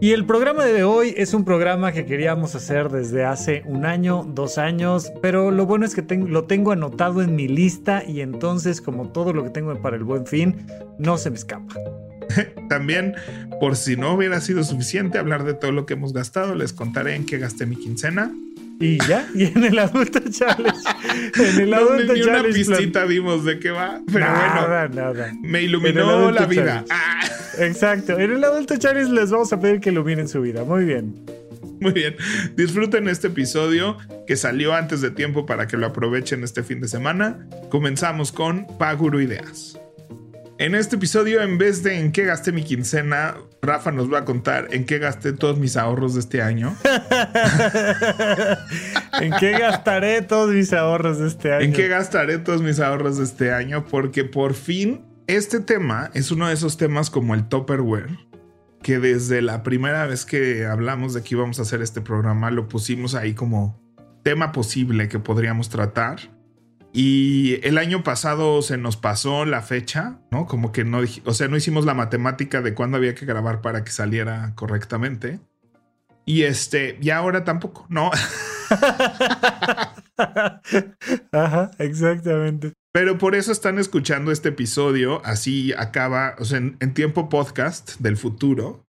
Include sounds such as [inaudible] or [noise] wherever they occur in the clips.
Y el programa de hoy es un programa que queríamos hacer desde hace un año, dos años, pero lo bueno es que lo tengo anotado en mi lista y entonces como todo lo que tengo para el buen fin, no se me escapa. [laughs] También, por si no hubiera sido suficiente hablar de todo lo que hemos gastado, les contaré en qué gasté mi quincena. Y ya, y en el adulto challenge. En el adulto ni una pistita dimos de qué va, pero nada, bueno. Nada. Me iluminó la vida. Ah. Exacto. En el adulto challenge les vamos a pedir que iluminen su vida. Muy bien. Muy bien. Disfruten este episodio que salió antes de tiempo para que lo aprovechen este fin de semana. Comenzamos con Paguro Ideas. En este episodio, en vez de en qué gasté mi quincena, Rafa nos va a contar en qué gasté todos mis ahorros de este año. [laughs] ¿En qué gastaré todos mis ahorros de este año? ¿En qué gastaré todos mis ahorros de este año? Porque por fin este tema es uno de esos temas como el Topperware, que desde la primera vez que hablamos de que íbamos a hacer este programa lo pusimos ahí como tema posible que podríamos tratar. Y el año pasado se nos pasó la fecha, ¿no? Como que no, o sea, no hicimos la matemática de cuándo había que grabar para que saliera correctamente. Y este, y ahora tampoco, ¿no? [laughs] Ajá, exactamente. Pero por eso están escuchando este episodio, así acaba, o sea, en, en tiempo podcast del futuro.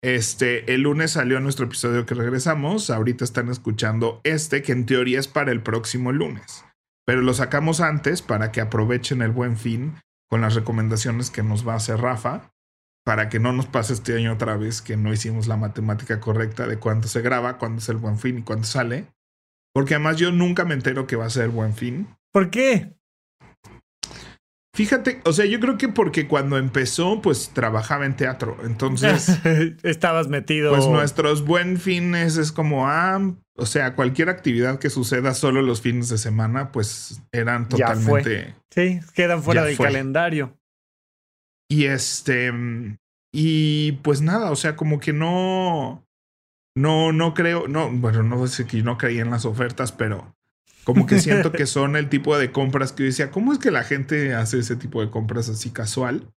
Este, el lunes salió nuestro episodio que regresamos, ahorita están escuchando este, que en teoría es para el próximo lunes pero lo sacamos antes para que aprovechen el buen fin con las recomendaciones que nos va a hacer Rafa, para que no nos pase este año otra vez que no hicimos la matemática correcta de cuánto se graba, cuándo es el buen fin y cuándo sale. Porque además yo nunca me entero que va a ser el buen fin. ¿Por qué? Fíjate, o sea, yo creo que porque cuando empezó, pues trabajaba en teatro. Entonces. [laughs] Estabas metido. Pues nuestros buen fines es como, ah, o sea, cualquier actividad que suceda solo los fines de semana, pues eran totalmente. Sí, quedan fuera del calendario. Y este. Y pues nada, o sea, como que no. No, no creo. No, bueno, no sé que no creía en las ofertas, pero como que siento [laughs] que son el tipo de compras que yo decía, ¿cómo es que la gente hace ese tipo de compras así casual?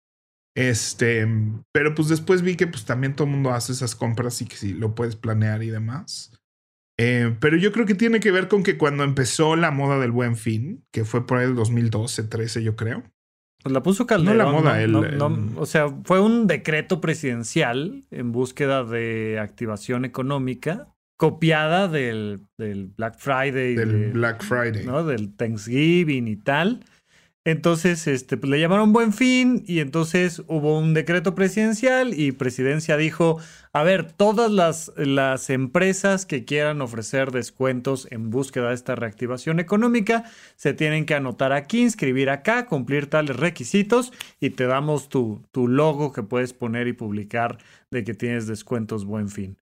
Este, pero pues después vi que pues también todo el mundo hace esas compras y que sí lo puedes planear y demás. Eh, pero yo creo que tiene que ver con que cuando empezó la moda del buen fin, que fue por el 2012, 13 yo creo. Pues la puso Calderón. No la moda, el, o sea, fue un decreto presidencial en búsqueda de activación económica copiada del, del Black Friday. Del Black Friday. ¿no? Del Thanksgiving y tal. Entonces, este, pues le llamaron buen fin y entonces hubo un decreto presidencial y presidencia dijo, a ver, todas las, las empresas que quieran ofrecer descuentos en búsqueda de esta reactivación económica se tienen que anotar aquí, inscribir acá, cumplir tales requisitos y te damos tu, tu logo que puedes poner y publicar de que tienes descuentos buen fin.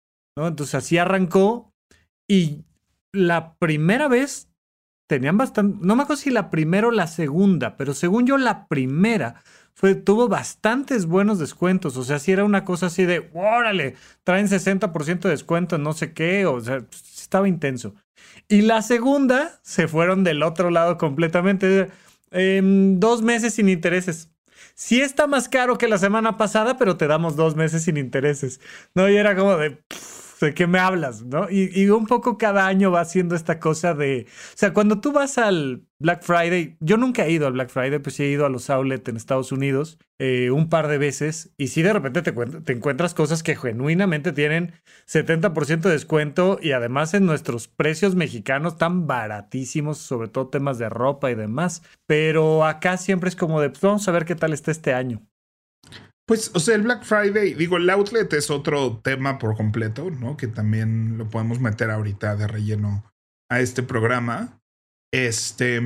Entonces así arrancó y la primera vez tenían bastante, no me acuerdo si la primera o la segunda, pero según yo la primera tuvo bastantes buenos descuentos, o sea, si era una cosa así de, órale, traen 60% de descuento en no sé qué, o sea, estaba intenso. Y la segunda se fueron del otro lado completamente, em, dos meses sin intereses. Sí está más caro que la semana pasada, pero te damos dos meses sin intereses. No, y era como de... [laughs] ¿de qué me hablas? ¿No? Y, un poco cada año va haciendo esta cosa de, o sea, cuando tú vas al Black Friday, yo nunca he ido al Black Friday, pues sí he ido a los outlets en Estados Unidos eh, un par de veces y sí de repente te, te encuentras cosas que genuinamente tienen 70% de descuento y además en nuestros precios mexicanos tan baratísimos, sobre todo temas de ropa y demás, pero acá siempre es como de, pues vamos a ver qué tal está este año. Pues, o sea, el Black Friday, digo, el outlet es otro tema por completo, ¿no? Que también lo podemos meter ahorita de relleno a este programa. Este,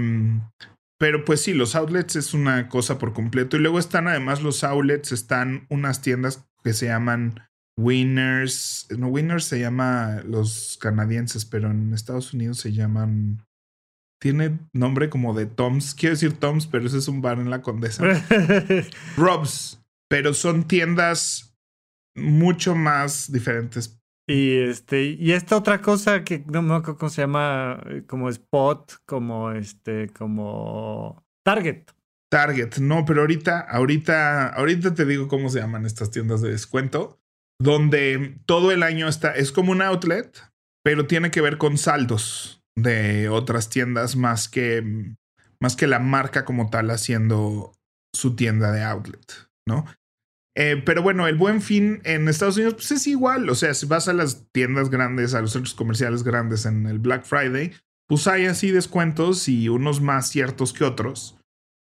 pero pues sí, los outlets es una cosa por completo. Y luego están además los outlets, están unas tiendas que se llaman Winners. No, Winners se llama los canadienses, pero en Estados Unidos se llaman. Tiene nombre como de Toms. Quiero decir Toms, pero ese es un bar en la Condesa. [laughs] Robs. Pero son tiendas mucho más diferentes. Y este, y esta otra cosa que no me acuerdo cómo se llama, eh, como Spot, como este, como Target. Target, no, pero ahorita, ahorita, ahorita te digo cómo se llaman estas tiendas de descuento, donde todo el año está, es como un outlet, pero tiene que ver con saldos de otras tiendas más que, más que la marca como tal haciendo su tienda de outlet, ¿no? Eh, pero bueno, el buen fin en Estados Unidos pues es igual, o sea, si vas a las tiendas grandes, a los centros comerciales grandes en el Black Friday, pues hay así descuentos y unos más ciertos que otros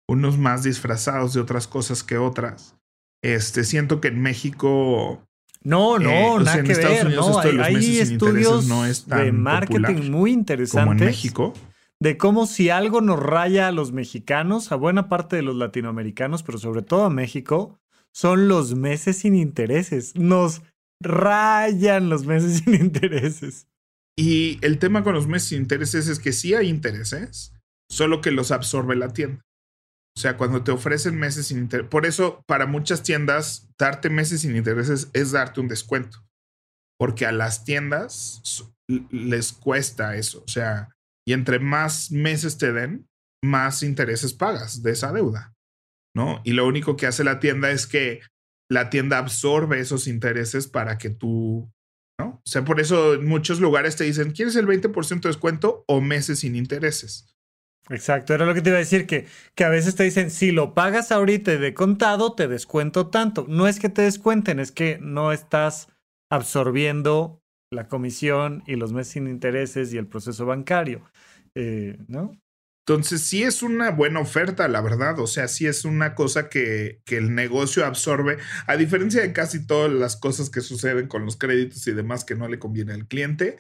unos más disfrazados de otras cosas que otras. Este, siento que en México. No, no, eh, nada que ver. No, hay, estudios de marketing muy interesantes. Como en México. De cómo si algo nos raya a los mexicanos, a buena parte de los latinoamericanos, pero sobre todo a México, son los meses sin intereses. Nos rayan los meses [laughs] sin intereses. Y el tema con los meses sin intereses es que sí hay intereses, solo que los absorbe la tienda. O sea, cuando te ofrecen meses sin interés. Por eso, para muchas tiendas, darte meses sin intereses es darte un descuento. Porque a las tiendas les cuesta eso. O sea, y entre más meses te den, más intereses pagas de esa deuda. ¿No? Y lo único que hace la tienda es que la tienda absorbe esos intereses para que tú, ¿no? O sea, por eso en muchos lugares te dicen, ¿quieres el 20% de descuento o meses sin intereses? Exacto, era lo que te iba a decir, que, que a veces te dicen, si lo pagas ahorita de contado, te descuento tanto. No es que te descuenten, es que no estás absorbiendo la comisión y los meses sin intereses y el proceso bancario, eh, ¿no? Entonces sí es una buena oferta, la verdad. O sea, sí es una cosa que, que, el negocio absorbe, a diferencia de casi todas las cosas que suceden con los créditos y demás que no le conviene al cliente.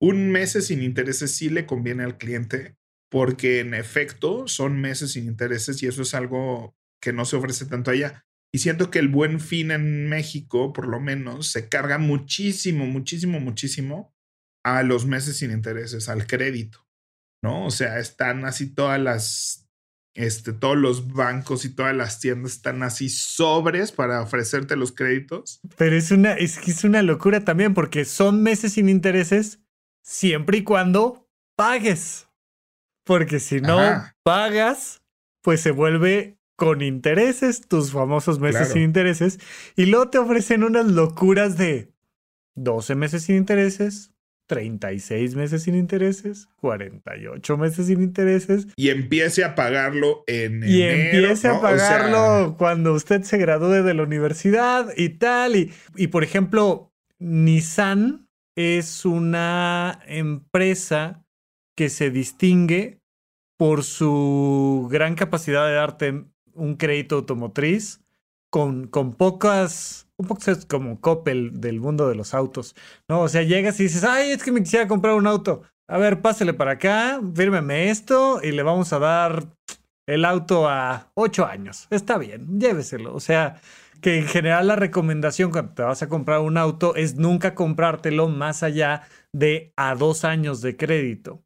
Un mes sin intereses sí le conviene al cliente porque en efecto son meses sin intereses y eso es algo que no se ofrece tanto allá. Y siento que el buen fin en México, por lo menos, se carga muchísimo, muchísimo, muchísimo a los meses sin intereses, al crédito, ¿no? O sea, están así todas las, este, todos los bancos y todas las tiendas están así sobres para ofrecerte los créditos. Pero es una, es, es una locura también porque son meses sin intereses siempre y cuando pagues. Porque si no pagas, pues se vuelve con intereses, tus famosos meses sin intereses, y luego te ofrecen unas locuras de 12 meses sin intereses, 36 meses sin intereses, 48 meses sin intereses. Y empiece a pagarlo en Y empiece a pagarlo cuando usted se gradúe de la universidad y tal. Y, y por ejemplo, Nissan es una empresa que se distingue por su gran capacidad de darte un crédito automotriz con, con pocas, un poco es como Coppel del mundo de los autos, ¿no? O sea, llegas y dices, ay, es que me quisiera comprar un auto. A ver, pásele para acá, fírmeme esto y le vamos a dar el auto a ocho años. Está bien, lléveselo. O sea, que en general la recomendación cuando te vas a comprar un auto es nunca comprártelo más allá de a dos años de crédito.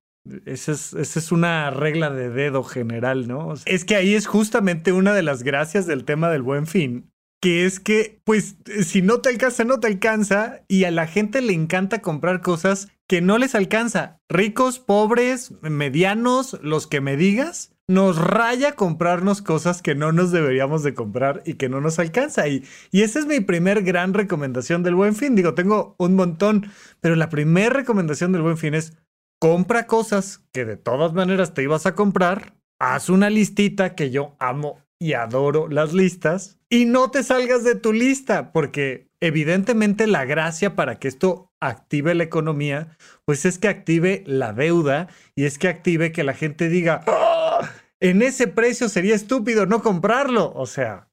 Esa es, esa es, una regla de dedo general, ¿no? es que ahí es justamente una de las gracias del tema del buen fin, que es que, pues, si no te alcanza, no te alcanza, y a la gente le encanta comprar cosas que no les alcanza. Ricos, pobres, medianos, los que me digas, nos raya comprarnos cosas que no nos deberíamos de comprar y que no nos alcanza. Y, y esa es mi primer gran recomendación del buen fin. Digo, tengo un montón, pero la primera recomendación del buen fin es compra cosas que de todas maneras te ibas a comprar, haz una listita que yo amo y adoro las listas y no te salgas de tu lista porque evidentemente la gracia para que esto active la economía, pues es que active la deuda y es que active que la gente diga, ¡Ah! en ese precio sería estúpido no comprarlo. O sea,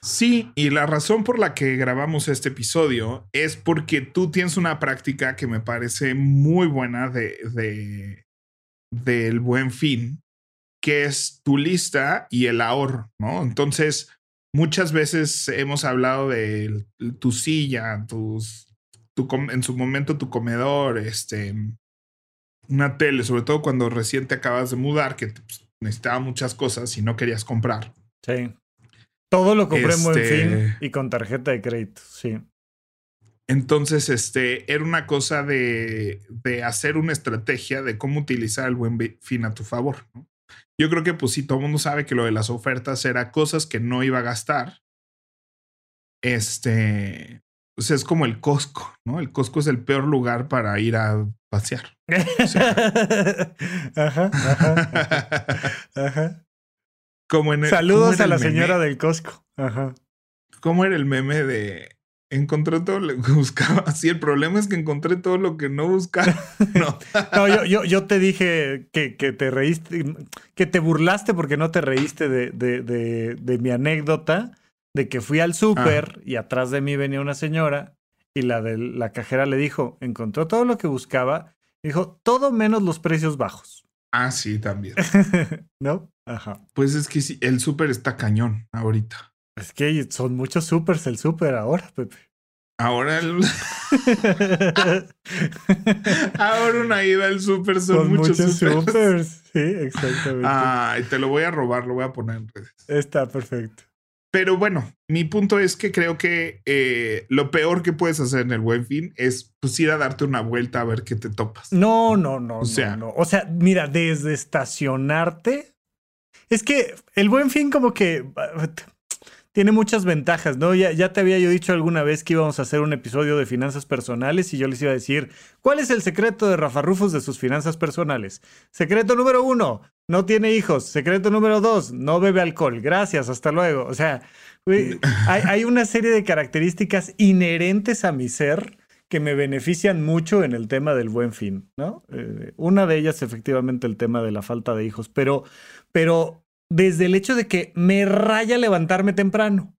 Sí, y la razón por la que grabamos este episodio es porque tú tienes una práctica que me parece muy buena de, de del buen fin, que es tu lista y el ahorro, ¿no? Entonces, muchas veces hemos hablado de tu silla, tus, tu, en su momento tu comedor, este, una tele, sobre todo cuando recién te acabas de mudar, que pues, necesitaba muchas cosas y no querías comprar. Sí. Todo lo compré en buen Este- fin y con tarjeta de crédito, sí. Entonces, este, era una cosa de, de hacer una estrategia de cómo utilizar el buen fin a tu favor. ¿no? Yo creo que, pues, sí, todo el mundo sabe que lo de las ofertas era cosas que no iba a gastar. Este, o sea, es como el Costco, ¿no? El Costco es el peor lugar para ir a pasear. [laughs] ajá, ajá, ajá. como en el, Saludos ¿cómo era a la meme? señora del Costco. Ajá. ¿Cómo era el meme de encontré todo lo que [laughs] buscaba? Sí, el problema es que encontré todo lo que no buscaba. [laughs] No. No, yo, yo, yo te dije que, que te reíste, que te burlaste porque no te reíste de, de, de, de mi anécdota de que fui al súper y atrás de mí venía una señora y la de la cajera le dijo, encontró todo lo que buscaba, dijo, todo menos los precios bajos. Ah, sí, también. [laughs] ¿No? Ajá. Pues es que sí, el súper está cañón ahorita. Es que son muchos supers el súper ahora, Pepe. Ahora, el- [laughs] ahora una ida al súper son, Son muchos, muchos supers. Sí, exactamente. Ay, te lo voy a robar, lo voy a poner en redes. Está perfecto. Pero bueno, mi punto es que creo que eh, lo peor que puedes hacer en el buen fin es pues, ir a darte una vuelta a ver qué te topas. No, no, no, O sea- no, no. O sea, mira, desde estacionarte. Es que el buen fin, como que ah, tiene muchas ventajas, ¿no? Ya, ya te había yo dicho alguna vez que íbamos a hacer un episodio de finanzas personales y yo les iba a decir: ¿Cuál es el secreto de Rafa Rufus de sus finanzas personales? Secreto número uno: no tiene hijos. Secreto número dos: no bebe alcohol. Gracias, hasta luego. O sea, [laughs] hay una serie de características inherentes a mi ser que me benefician mucho en el tema del buen fin, ¿no? Eh, una de ellas, efectivamente, el tema de la falta de hijos, pero, pero desde el hecho de que me raya levantarme temprano.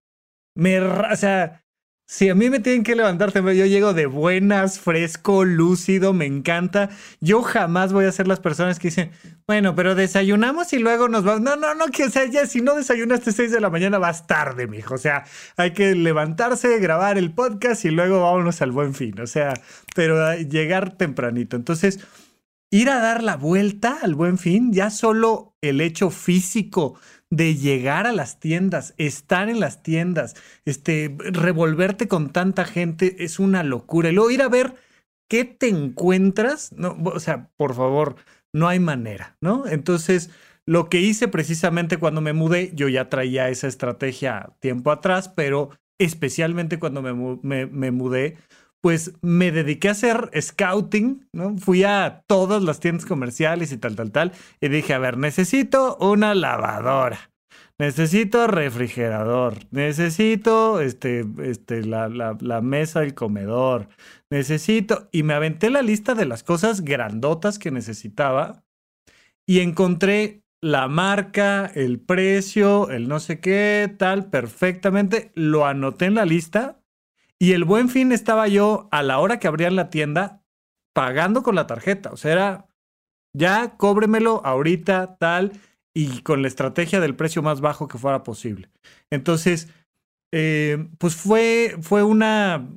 Me, o sea, si a mí me tienen que levantar temprano, yo llego de buenas, fresco, lúcido, me encanta. Yo jamás voy a ser las personas que dicen, bueno, pero desayunamos y luego nos vamos. No, no, no, que o sea, ya si no desayunaste 6 de la mañana vas tarde, mijo. O sea, hay que levantarse, grabar el podcast y luego vámonos al buen fin. O sea, pero llegar tempranito. Entonces, ir a dar la vuelta al buen fin, ya solo el hecho físico de llegar a las tiendas, estar en las tiendas, este, revolverte con tanta gente es una locura. Y luego ir a ver qué te encuentras, no, o sea, por favor, no hay manera, ¿no? Entonces, lo que hice precisamente cuando me mudé, yo ya traía esa estrategia tiempo atrás, pero especialmente cuando me, me mudé, pues me dediqué a hacer scouting, ¿no? Fui a todas las tiendas comerciales y tal, tal, tal, y dije, a ver, necesito una lavadora. Necesito refrigerador, necesito este, este, la, la- la mesa del comedor, necesito... Y me aventé la lista de las cosas grandotas que necesitaba y encontré la marca, el precio, el no sé qué, tal, perfectamente. Lo anoté en la lista y el buen fin estaba yo a la hora que abrían la tienda pagando con la tarjeta. O sea, era ya cóbremelo ahorita, tal, y con la estrategia del precio más bajo que fuera posible. Entonces, eh, pues fue, fue una.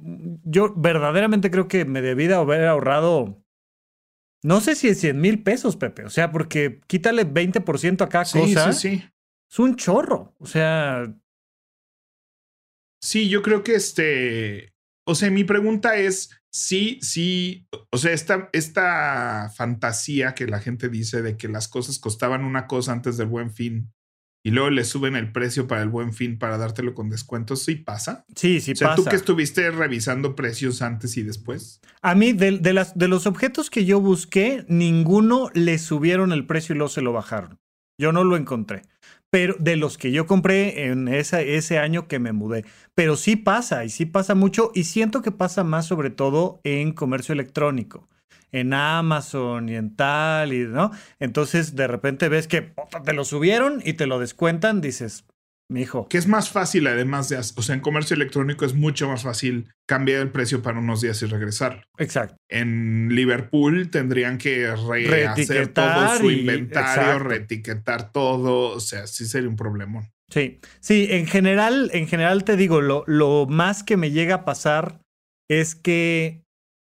Yo verdaderamente creo que me debí de haber ahorrado. No sé si es 100 mil pesos, Pepe. O sea, porque quítale 20% a cada Sí, cosa. sí, sí. Es un chorro. O sea, Sí, yo creo que este, o sea, mi pregunta es, sí, sí, o sea, esta, esta fantasía que la gente dice de que las cosas costaban una cosa antes del buen fin y luego le suben el precio para el buen fin para dártelo con descuentos, sí pasa. sí, sí o sea, pasa. tú que estuviste revisando precios antes y después. A mí, de, de las, de los objetos que yo busqué, ninguno le subieron el precio y luego se lo bajaron. Yo no lo encontré. Pero de los que yo compré en esa- ese año que me mudé. Pero sí pasa, y sí pasa mucho, y siento que pasa más sobre todo en comercio electrónico. En Amazon y en tal, y ¿no? Entonces de repente ves que te lo subieron y te lo descuentan, dices, mijo. Que es más fácil además de, o sea, en comercio electrónico es mucho más fácil cambiar el precio para unos días y regresar. Exacto. En Liverpool tendrían que rehacer todo su inventario, reetiquetar todo. O sea, sí sería un problemón. Sí, sí, en general, en general te digo, lo, lo más que me llega a pasar es que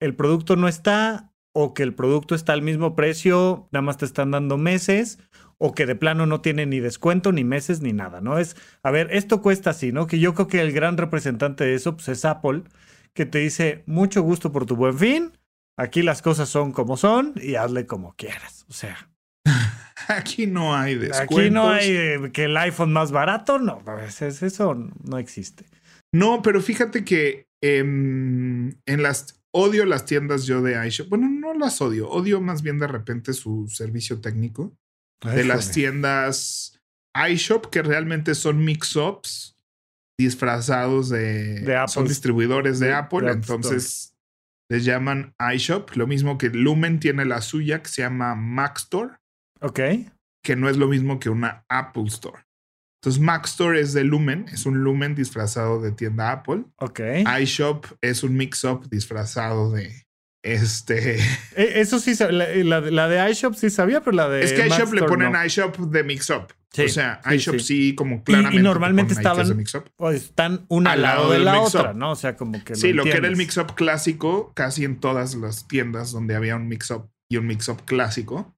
el producto no está o que el producto está al mismo precio, nada más te están dando meses o que de plano no tiene ni descuento, ni meses, ni nada, ¿no? Es, a ver, esto cuesta así, ¿no? Que yo creo que el gran representante de eso pues, es Apple, que te dice, mucho gusto por tu buen fin, aquí las cosas son como son y hazle como quieras, o sea. [laughs] Aquí no hay descuentos. Aquí no hay eh, que el iPhone más barato, no, pues, eso no existe. No, pero fíjate que em, en las odio las tiendas yo de iShop. Bueno, no las odio, odio más bien de repente su servicio técnico de las tiendas iShop que realmente son mix-ups disfrazados de, son distribuidores de, Apple, entonces les llaman iShop, lo mismo que Lumen tiene la suya que se llama Mac Store. Ok. Que no es lo mismo que una Apple Store. Entonces, Mac Store es de Lumen, es un Lumen disfrazado de tienda Apple. Ok. iShop es un mix-up disfrazado de este. [laughs] E, eso sí, la, la, de iShop sí sabía, pero la de. Es que iShop le ponen iShop de mix-up. o sea, iShop sí, como claramente. Y, normalmente estaban. Pues, están una al lado, de la otra, ¿no? O sea, como que. Sí, lo, que era el mix-up clásico, casi en todas las tiendas donde había un mix-up y un mix-up clásico,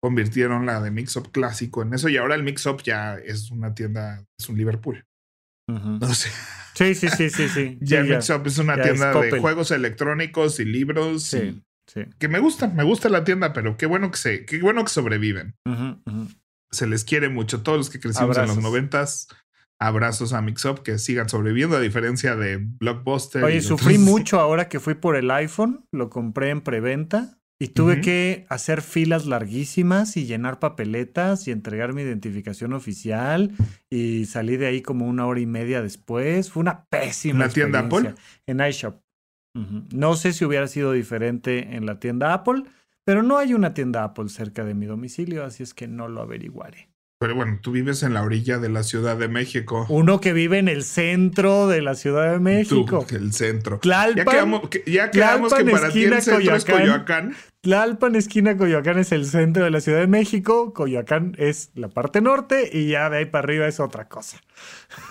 convirtieron la de mix-up clásico en eso. Y ahora el mix-up ya es una tienda, es un Liverpool. O sea. Sí, sí, sí, sí, sí. [laughs] ya Mixup es una tienda de juegos electrónicos y libros. Sí, sí. Que me gusta, me gusta la tienda, pero qué bueno que se, qué bueno que sobreviven. Se les quiere mucho. Todos los que crecimos en los noventas, abrazos a Mixup, que sigan sobreviviendo, a diferencia de Blockbuster. Oye, sufrí mucho ahora que fui por el iPhone, lo compré en preventa. Y tuve que hacer filas larguísimas y llenar papeletas y entregar mi identificación oficial y salí de ahí como una hora y media después. Fue una pésima. ¿En la tienda Apple? En iShop. No sé si hubiera sido diferente en la tienda Apple, pero no hay una tienda Apple cerca de mi domicilio, así es que no lo averiguaré. Pero bueno, tú vives en la orilla de la Ciudad de México. Uno que vive en el centro de la Ciudad de México. Tú, el centro. Tlalpan, ya quedamos, que para ti el centro es Coyoacán. Tlalpan, esquina Coyoacán es el centro de la Ciudad de México. Coyoacán es la parte norte y ya de ahí para arriba es otra cosa.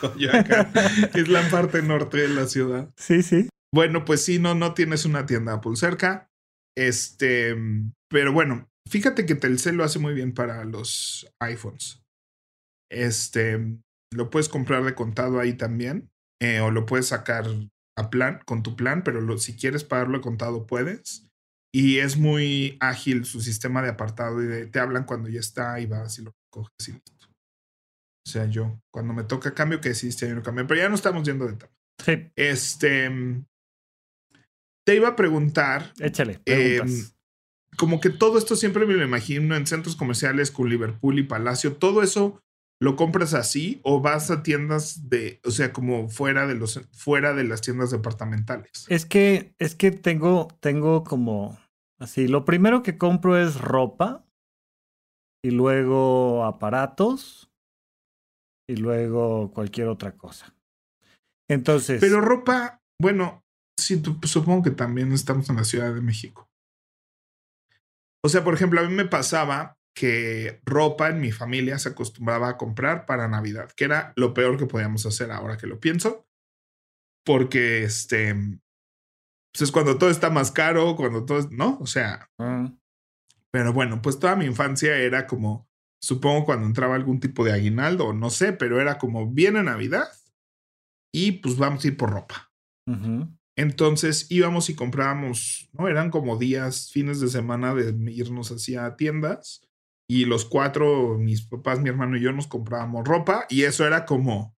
Coyoacán [laughs] es la parte norte de la ciudad. Sí, sí. Bueno, pues sí, no, no tienes una tienda Apple cerca. Este, pero bueno, fíjate que Telcel lo hace muy bien para los iPhones. Este, lo puedes comprar de contado ahí también, eh, o lo puedes sacar a plan, con tu plan, pero si quieres pagarlo de contado puedes. Y es muy ágil su sistema de apartado y te hablan cuando ya está y vas y lo coges y listo. O sea, yo, cuando me toca cambio, que sí, hay un cambio, pero ya no estamos yendo de tema. Sí. Este, te iba a preguntar. Échale. Em, como que todo esto siempre me lo imagino en centros comerciales con Liverpool y Palacio. Todo eso ¿Lo compras así o vas a tiendas de, o sea, como fuera de los, fuera de las tiendas departamentales? Es que, es que tengo, tengo como así. Lo primero que compro es ropa y luego aparatos y luego cualquier otra cosa. Entonces. Pero ropa, bueno, sí, supongo que también estamos en la Ciudad de México. O sea, por ejemplo, a mí me pasaba que ropa en mi familia se acostumbraba a comprar para Navidad, que era lo peor que podíamos hacer ahora que lo pienso, porque este, pues es cuando todo está más caro, cuando todo, ¿no? O sea, ah. pero bueno, pues toda mi infancia era como, supongo cuando entraba algún tipo de aguinaldo, no sé, pero era como, viene Navidad y pues vamos a ir por ropa. Entonces íbamos y comprábamos, ¿no? Eran como días, fines de semana de irnos hacia tiendas y los cuatro, mis papás, mi hermano y yo nos comprábamos ropa y eso era como,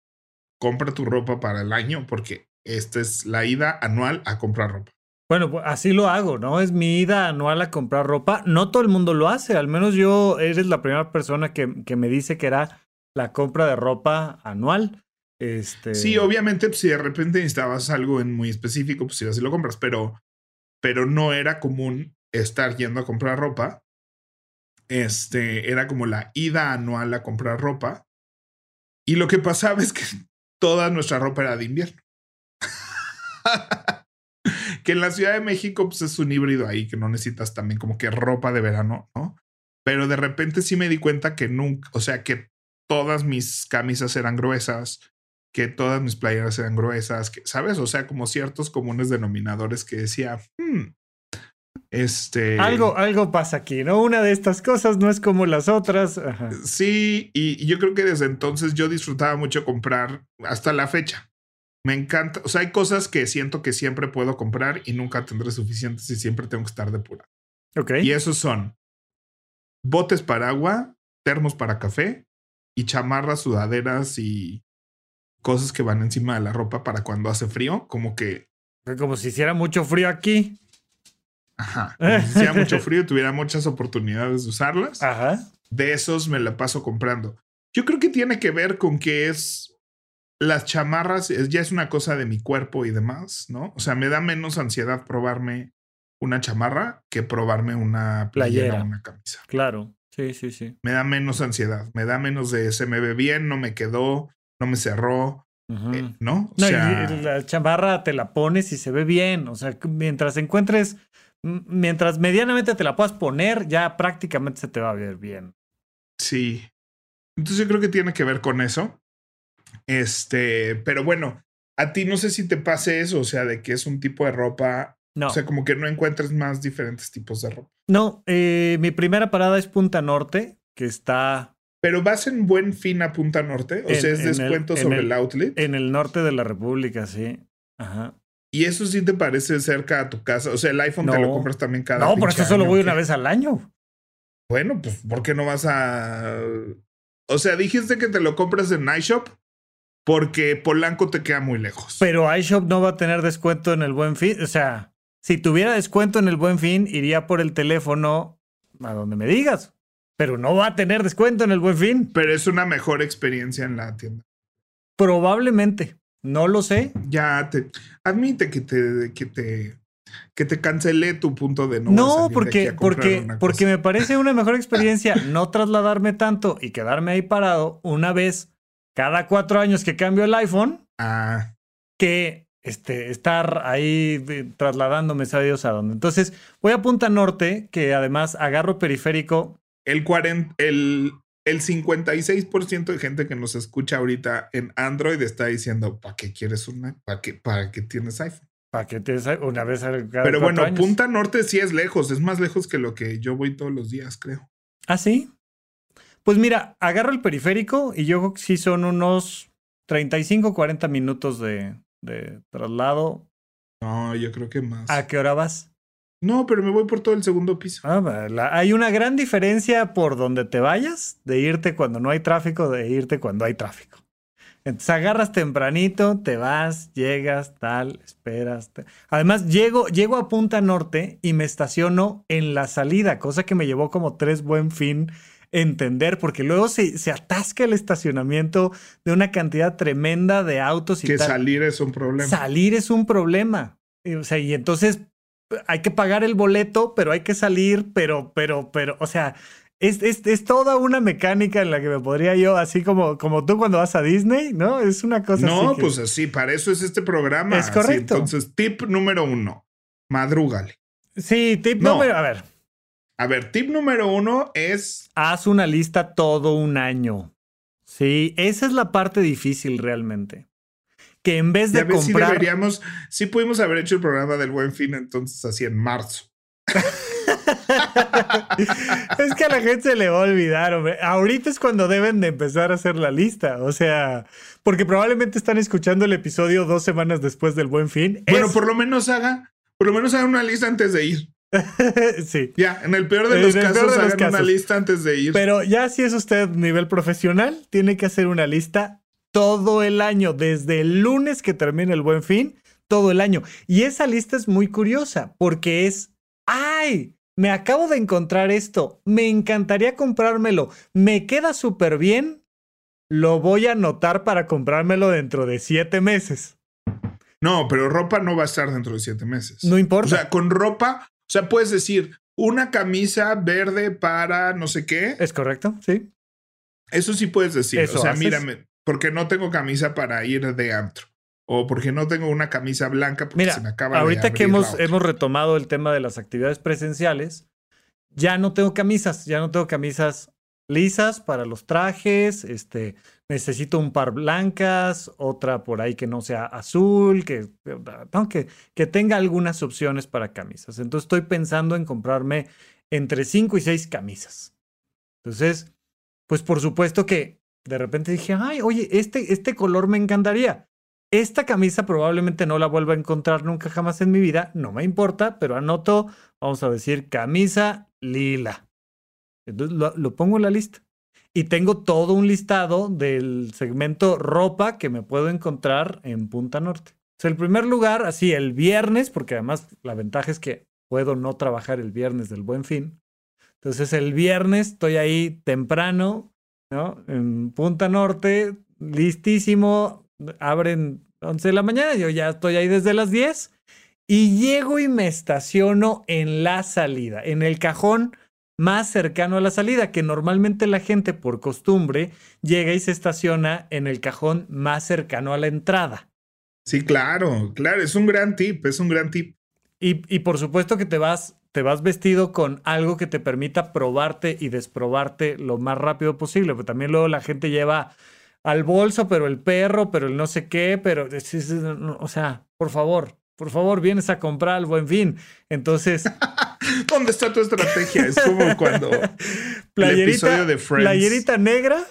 compra tu ropa para el año porque esta es la ida anual a comprar ropa. Bueno, pues así lo hago, ¿no? Es mi ida anual a comprar ropa. No todo el mundo lo hace, al menos yo eres la primera persona que, que me dice que era la compra de ropa anual. Este... Sí, obviamente, pues, si de repente necesitabas algo en muy específico, pues sí, así lo compras, pero, pero no era común estar yendo a comprar ropa este, era como la ida anual a comprar ropa. Y lo que pasaba es que [laughs] toda nuestra ropa era de invierno. [laughs] que en la Ciudad de México pues es un híbrido ahí que no necesitas también como que ropa de verano, ¿no? Pero de repente sí me di cuenta que nunca, o sea, que todas mis camisas eran gruesas, que todas mis playeras eran gruesas, que, ¿sabes? O sea, como ciertos comunes denominadores que decía, hmm, este... Algo, algo pasa aquí, ¿no? Una de estas cosas no es como las otras. Sí, y, yo creo que desde entonces yo disfrutaba mucho comprar hasta la fecha. Me encanta, o sea, hay cosas que siento que siempre puedo comprar y nunca tendré suficientes y siempre tengo que estar de pura. Ok. Y esos son botes para agua, termos para café y chamarras, sudaderas y cosas que van encima de la ropa para cuando hace frío, como que... Como si hiciera mucho frío aquí. Ajá. [laughs] Como si hiciera mucho frío y tuviera muchas oportunidades de usarlas. Ajá. De esos me la paso comprando. Yo creo que tiene que ver con que es... Las chamarras ya es una cosa de mi cuerpo y demás, ¿no? O sea, me da menos ansiedad probarme una chamarra que probarme una playera, o una camisa. Claro, sí, sí, sí. Me da menos ansiedad, me da menos de se me ve bien, no me quedó, no me cerró, eh, ¿no? O sea, la chamarra te la pones y se ve bien, o sea, mientras encuentres, mientras medianamente te la puedas poner, ya prácticamente se te va a ver bien. Sí. Entonces yo creo que tiene que ver con eso. Este, pero bueno, a ti no sé si te pase eso, o sea, de que es un tipo de ropa no. O sea, como que no encuentres más diferentes tipos de ropa. No, eh, mi primera parada es Punta Norte, que está. Pero vas en buen fin a Punta Norte. O sea, es descuento sobre el, outlet. En el norte de la República, sí. Ajá. ¿Y eso sí te parece cerca a tu casa? O sea, el iPhone te lo compras también cada No, por eso solo voy una vez al año. Bueno, pues, ¿por qué no vas a.? O sea, dijiste que te lo compras en iShop porque Polanco te queda muy lejos. Pero iShop no va a tener descuento en el buen fin. O sea. Si tuviera descuento en el buen fin, iría por el teléfono a donde me digas. Pero no va a tener descuento en el buen fin. Pero es una mejor experiencia en la tienda. Probablemente. No lo sé. Ya te admite que te, que te, que te cancelé tu punto de no. No, porque, porque, porque me parece una mejor experiencia [laughs] no trasladarme tanto y quedarme ahí parado una vez cada cuatro años que cambio el iPhone. Ah. Que este, estar ahí trasladándome, sabe Dios a dónde. Entonces, voy a Punta Norte, que además agarro periférico. El, 40, el, el 56% de gente que nos escucha ahorita en Android está diciendo, ¿para qué quieres una? ¿Para qué, para qué tienes iPhone? ¿Para qué tienes una vez cada Pero bueno, Punta Norte sí es lejos, es más lejos que lo que yo voy todos los días, creo. ¿Ah, sí? Pues mira, agarro el periférico y yo sí son unos 35, 40 minutos de, de traslado. No, yo creo que más. ¿A qué hora vas? No, pero me voy por todo el segundo piso. Ah, hay una gran diferencia por donde te vayas, de irte cuando no hay tráfico, de irte cuando hay tráfico. Entonces agarras tempranito, te vas, llegas, tal, esperas. Además, llego, llego a Punta Norte y me estaciono en la salida, cosa que me llevó como tres buen fin entender, porque luego se, se, atasca el estacionamiento de una cantidad tremenda de autos y que salir es un problema. Salir es un problema. O sea, y entonces hay que pagar el boleto, pero hay que salir, pero, pero, pero, o sea, es, es, es, toda una mecánica en la que me podría yo, así como, como tú cuando vas a Disney, ¿no? Es una cosa no, así. No, pues así, para eso es este programa. Es correcto. entonces, tip número uno, madrúgale. Sí, tip número, a ver. A ver, tip número uno es... Haz una lista todo un año. Sí, esa es la parte difícil realmente. Que en vez de ya comprar... Si deberíamos, sí pudimos haber hecho el programa del Buen Fin entonces así en marzo. [laughs] es que a la gente se le va a olvidar, hombre. Ahorita es cuando deben de empezar a hacer la lista. O sea, porque probablemente están escuchando el episodio dos semanas después del Buen Fin. Bueno, por lo menos haga, por lo menos haga una lista antes de ir. [laughs] sí. Ya, en el peor de los casos, hagan una lista antes de ir. Pero ya si es usted nivel profesional, tiene que hacer una lista todo el año, desde el lunes que termine el buen fin, todo el año. Y esa lista es muy curiosa porque es, ¡ay! Me acabo de encontrar esto, me encantaría comprármelo, me queda súper bien, lo voy a anotar para comprármelo dentro de siete meses. No, pero ropa no va a estar dentro de siete meses. No importa. O sea, con ropa o sea, puedes decir una camisa verde para no sé qué. Es correcto, sí. Eso sí puedes decir. o sea, mírame, porque no tengo camisa para ir de antro. O porque no tengo una camisa blanca porque se me acaba ahorita que hemos, hemos retomado el tema de las actividades presenciales, ya no tengo camisas, ya no tengo camisas lisas para los trajes, este, necesito un par blancas, otra por ahí que no sea azul, que, que, que tenga algunas opciones para camisas. Entonces estoy pensando en comprarme entre 5 y 6 camisas. Entonces, pues por supuesto que de repente dije, ay, oye, este, este color me encantaría. Esta camisa probablemente no la vuelva a encontrar nunca jamás en mi vida, no me importa, pero anoto, vamos a decir, camisa lila. Entonces lo, pongo en la lista. Y tengo todo un listado del segmento ropa que me puedo encontrar en Punta Norte. O el primer lugar, así el viernes, porque además la ventaja es que puedo no trabajar el viernes del buen fin. Entonces el viernes estoy ahí temprano, ¿no? En Punta Norte, listísimo, abren 11 de la mañana, yo ya estoy ahí desde las 10 y llego y me estaciono en la salida, en el cajón más cercano a la salida, que normalmente la gente por costumbre llega y se estaciona en el cajón más cercano a la entrada. Sí, claro, claro, es un gran tip, es un gran tip. Y, y por supuesto que te vas, te vas vestido con algo que te permita probarte y desprobarte lo más rápido posible, pero también luego la gente lleva al bolso, pero el perro, pero el no sé qué, pero, o sea, por favor, por favor, vienes a comprar al buen fin. Entonces. [laughs] ¿Dónde está tu estrategia? Es como cuando. [laughs] Playerita, el episodio de Friends. Playerita negra.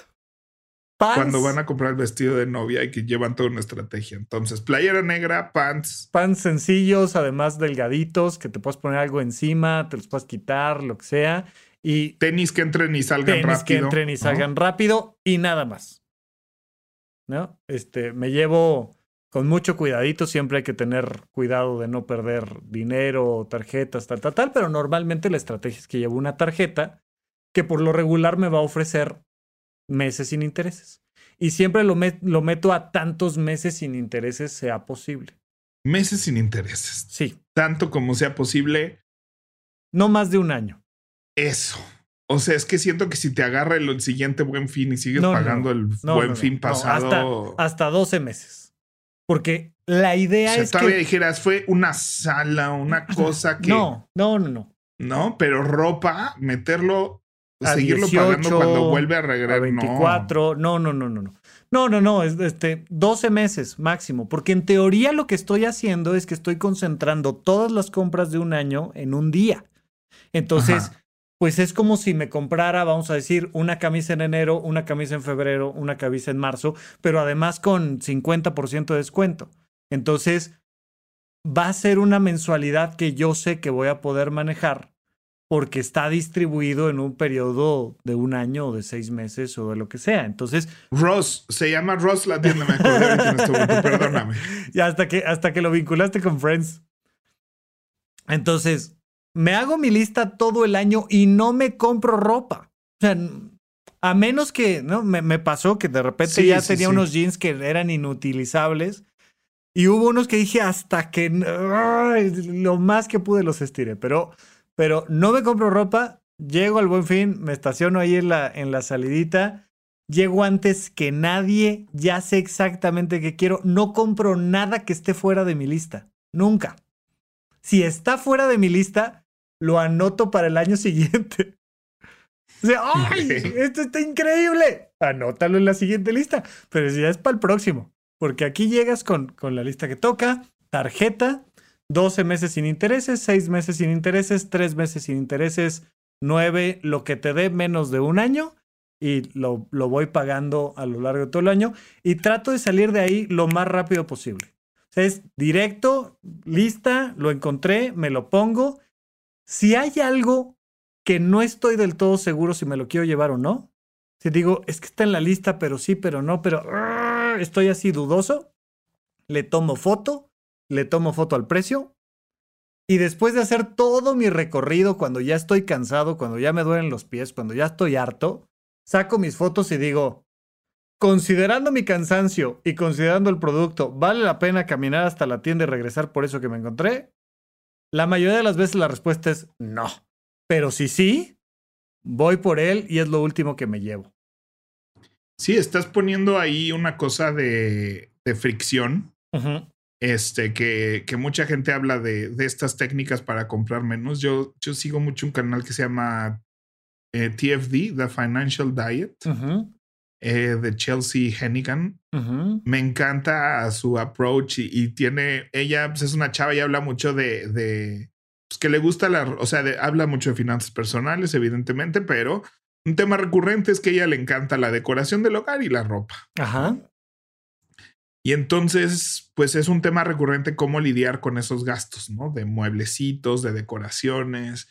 Pants, cuando van a comprar el vestido de novia y que llevan toda una estrategia. Entonces, playera negra, pants. Pants sencillos, además delgaditos, que te puedes poner algo encima, te los puedes quitar, lo que sea. Y. Tenis que entren y salgan rápido. Tenis que entren y salgan rápido y nada más. ¿no? Este, me llevo con mucho cuidadito, siempre hay que tener cuidado de no perder dinero, tarjetas, tal, tal, tal, pero normalmente la estrategia es que llevo una tarjeta que por lo regular me va a ofrecer meses sin intereses. Y siempre lo, lo meto a tantos meses sin intereses sea posible. Meses sin intereses. Sí. Tanto como sea posible. No más de un año. Eso. O sea, es que siento que si te agarra el siguiente buen fin y sigues pagando el buen fin pasado. Hasta, hasta 12 meses. Porque la idea o sea, es todavía dijeras, fue una sala, una cosa que. No, no, no, no. No, pero ropa, meterlo, seguirlo pagando cuando vuelve a regresar. 24, no, no, no, no, no. No, no, no, es este 12 meses máximo, porque en teoría lo que estoy haciendo es que estoy concentrando todas las compras de un año en un día. Entonces, pues es como si me comprara, vamos a decir, una camisa en enero, una camisa en febrero, una camisa en marzo, pero además con 50% de descuento. Entonces, va a ser una mensualidad que yo sé que voy a poder manejar porque está distribuido en un periodo de un año o de seis meses o de lo que sea. Entonces. Ross, se llama Ross la tienda, me acordé en este momento, perdóname. [laughs] Y hasta que, hasta que lo vinculaste con Friends. Entonces, me hago mi lista todo el año y no me compro ropa. O sea, a menos que, ¿no? Me, pasó que de repente ya tenía unos jeans que eran inutilizables. Y hubo unos que dije hasta que lo más que pude los estiré. Pero, pero no me compro ropa. Llego al buen fin, me estaciono ahí en la, en la salidita. Llego antes que nadie, ya sé exactamente qué quiero. No compro nada que esté fuera de mi lista. Nunca. Si está fuera de mi lista, lo anoto para el año [laughs] siguiente. O sea, ¡ay! Esto está increíble. Anótalo en la siguiente lista. Pero ya es para el próximo. Porque aquí llegas con, con la lista que toca, tarjeta, 12 meses sin intereses, 6 meses sin intereses, 3 meses sin intereses, 9, lo que te dé menos de un año y lo, lo, voy pagando a lo largo de todo el año y trato de salir de ahí lo más rápido posible. O sea, es directo, lista, lo encontré, me lo pongo si hay algo que no estoy del todo seguro si me lo quiero llevar o no, si digo, es que está en la lista, pero sí, pero no, pero estoy así dudoso, le tomo foto, le tomo foto al precio y después de hacer todo mi recorrido, cuando ya estoy cansado, cuando ya me duelen los pies, cuando ya estoy harto, saco mis fotos y digo, considerando mi cansancio y considerando el producto, ¿vale la pena caminar hasta la tienda y regresar por eso que me encontré? La mayoría de las veces la respuesta es no. Pero si sí, voy por él y es lo último que me llevo. Sí, estás poniendo ahí una cosa de, fricción. Este, que, que, mucha gente habla de, de, estas técnicas para comprar menos. Yo, yo sigo mucho un canal que se llama eh, TFD, The Financial Diet, eh, de Chelsea Hennigan. Me encanta su approach y, tiene, ella pues, es una chava y habla mucho de, de pues, que le gusta la, o sea, habla mucho de finanzas personales, evidentemente, pero un tema recurrente es que a ella le encanta la decoración del hogar y la ropa. Ajá. Y entonces, pues es un tema recurrente cómo lidiar con esos gastos, ¿no? De mueblecitos, de decoraciones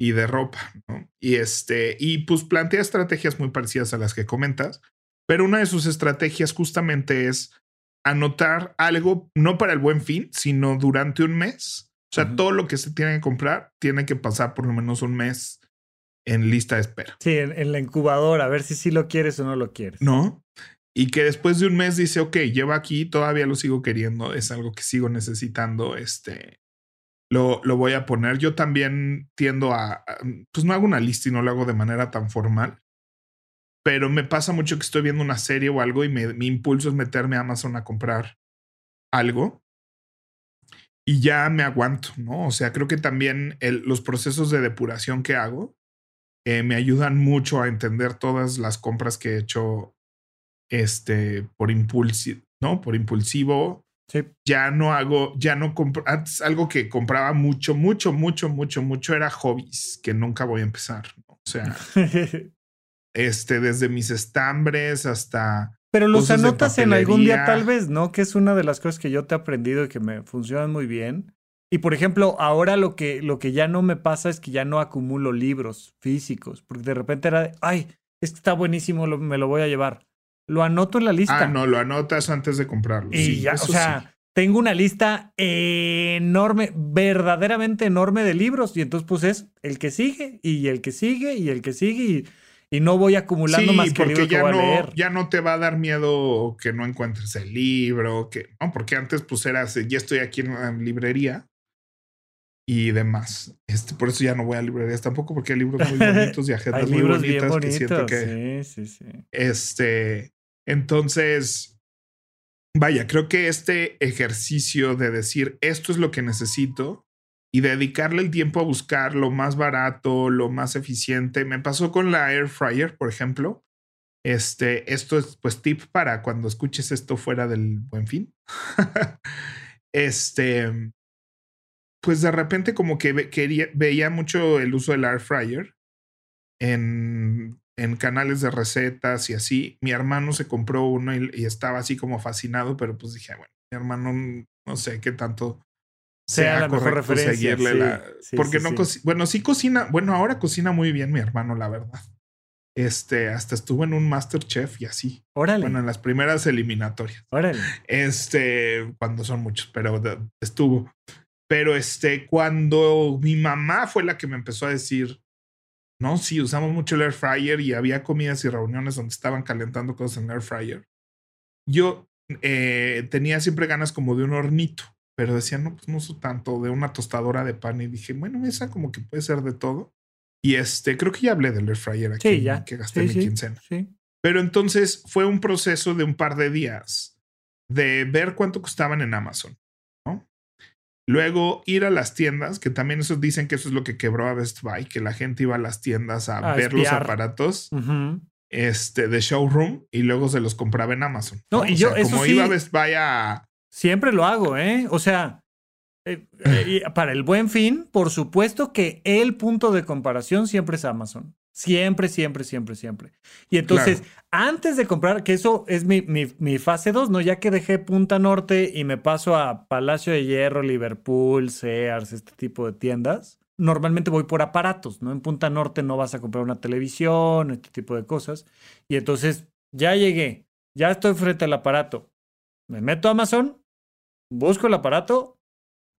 y de ropa, ¿no? Y este, y pues plantea estrategias muy parecidas a las que comentas, pero una de sus estrategias justamente es anotar algo, no para el buen fin, sino durante un mes. O sea, todo lo que se tiene que comprar tiene que pasar por lo menos un mes en lista de espera. Sí, en, en la incubadora, a ver si sí lo quieres o no lo quieres. No y que después de un mes dice, ok, lleva aquí, todavía lo sigo queriendo, es algo que sigo necesitando, este, lo, lo voy a poner. Yo también tiendo a, pues no hago una lista y no lo hago de manera tan formal, pero me pasa mucho que estoy viendo una serie o algo y mi impulso es meterme a Amazon a comprar algo y ya me aguanto, ¿no? O sea, creo que también los procesos de depuración que hago eh, me ayudan mucho a entender todas las compras que he hecho este, por impulsivo, ¿no? Por impulsivo. Ya no hago, ya no compro, antes algo que compraba mucho, mucho, mucho, mucho, mucho era hobbies, que nunca voy a empezar. O sea, [laughs] este, desde mis estambres hasta... Pero los anotas en algún día tal vez, ¿no? Que es una de las cosas que yo te he aprendido y que me funcionan muy bien. Y por ejemplo, ahora lo que, lo que ya no me pasa es que ya no acumulo libros físicos, porque de repente era, ay, este está buenísimo, me lo voy a llevar. Lo anoto en la lista. Ah, no, lo anotas antes de comprarlo. Y ya, o sea, tengo una lista enorme, verdaderamente enorme de libros. Y entonces, pues es el que sigue, y el que sigue, y el que sigue, y, no voy acumulando más que libro ya que voy no, a leer. Ya no te va a dar miedo que no encuentres el libro, que no, porque antes, pues eras, ya estoy aquí en la librería y demás. Este, por eso ya no voy a librerías tampoco, porque hay libros muy [laughs] bonitos y agendas muy bonitas que siento que. Sí, sí, sí. Este. Entonces, vaya, creo que este ejercicio de decir esto es lo que necesito y dedicarle el tiempo a buscar lo más barato, lo más eficiente. Me pasó con la air fryer, por ejemplo. Este, esto es pues tip para cuando escuches esto fuera del buen fin. [laughs] este, pues de repente como que quería, veía mucho el uso del air fryer en en canales de recetas y así. Mi hermano se compró uno y, estaba así como fascinado, pero pues dije, bueno, mi hermano no sé qué tanto sea, la mejor referencia. la, porque no bueno, sí cocina, bueno, ahora cocina muy bien mi hermano, la verdad. Este, hasta estuvo en un Masterchef y así. Órale. Bueno, en las primeras eliminatorias. Órale. Este, cuando son muchos, pero estuvo. Pero este, cuando mi mamá fue la que me empezó a decir, no, sí, usamos mucho el air fryer y había comidas y reuniones donde estaban calentando cosas en el air fryer. Yo eh, tenía siempre ganas como de un hornito, pero decía, no, pues no uso tanto, de una tostadora de pan. Y dije, bueno, esa como que puede ser de todo. Y este, creo que ya hablé del air fryer aquí, ya. que gasté mi quincena. Pero entonces fue un proceso de un par de días de ver cuánto costaban en Amazon. Luego ir a las tiendas, que también eso dicen que eso es lo que quebró a Best Buy, que la gente iba a las tiendas a, ver los aparatos este, de showroom y luego se los compraba en Amazon. No, y yo, como iba a Best Buy a. Siempre lo hago, ¿eh? O sea, eh, eh, para el buen fin, por supuesto que el punto de comparación siempre es Amazon. Siempre, siempre, siempre, siempre. Y entonces, antes de comprar, que eso es mi, mi, fase 2, ¿no? Ya que dejé Punta Norte y me paso a Palacio de Hierro, Liverpool, Sears, este tipo de tiendas, normalmente voy por aparatos, ¿no? En Punta Norte no vas a comprar una televisión, este tipo de cosas. Y entonces, ya llegué, ya estoy frente al aparato. Me meto a Amazon, busco el aparato,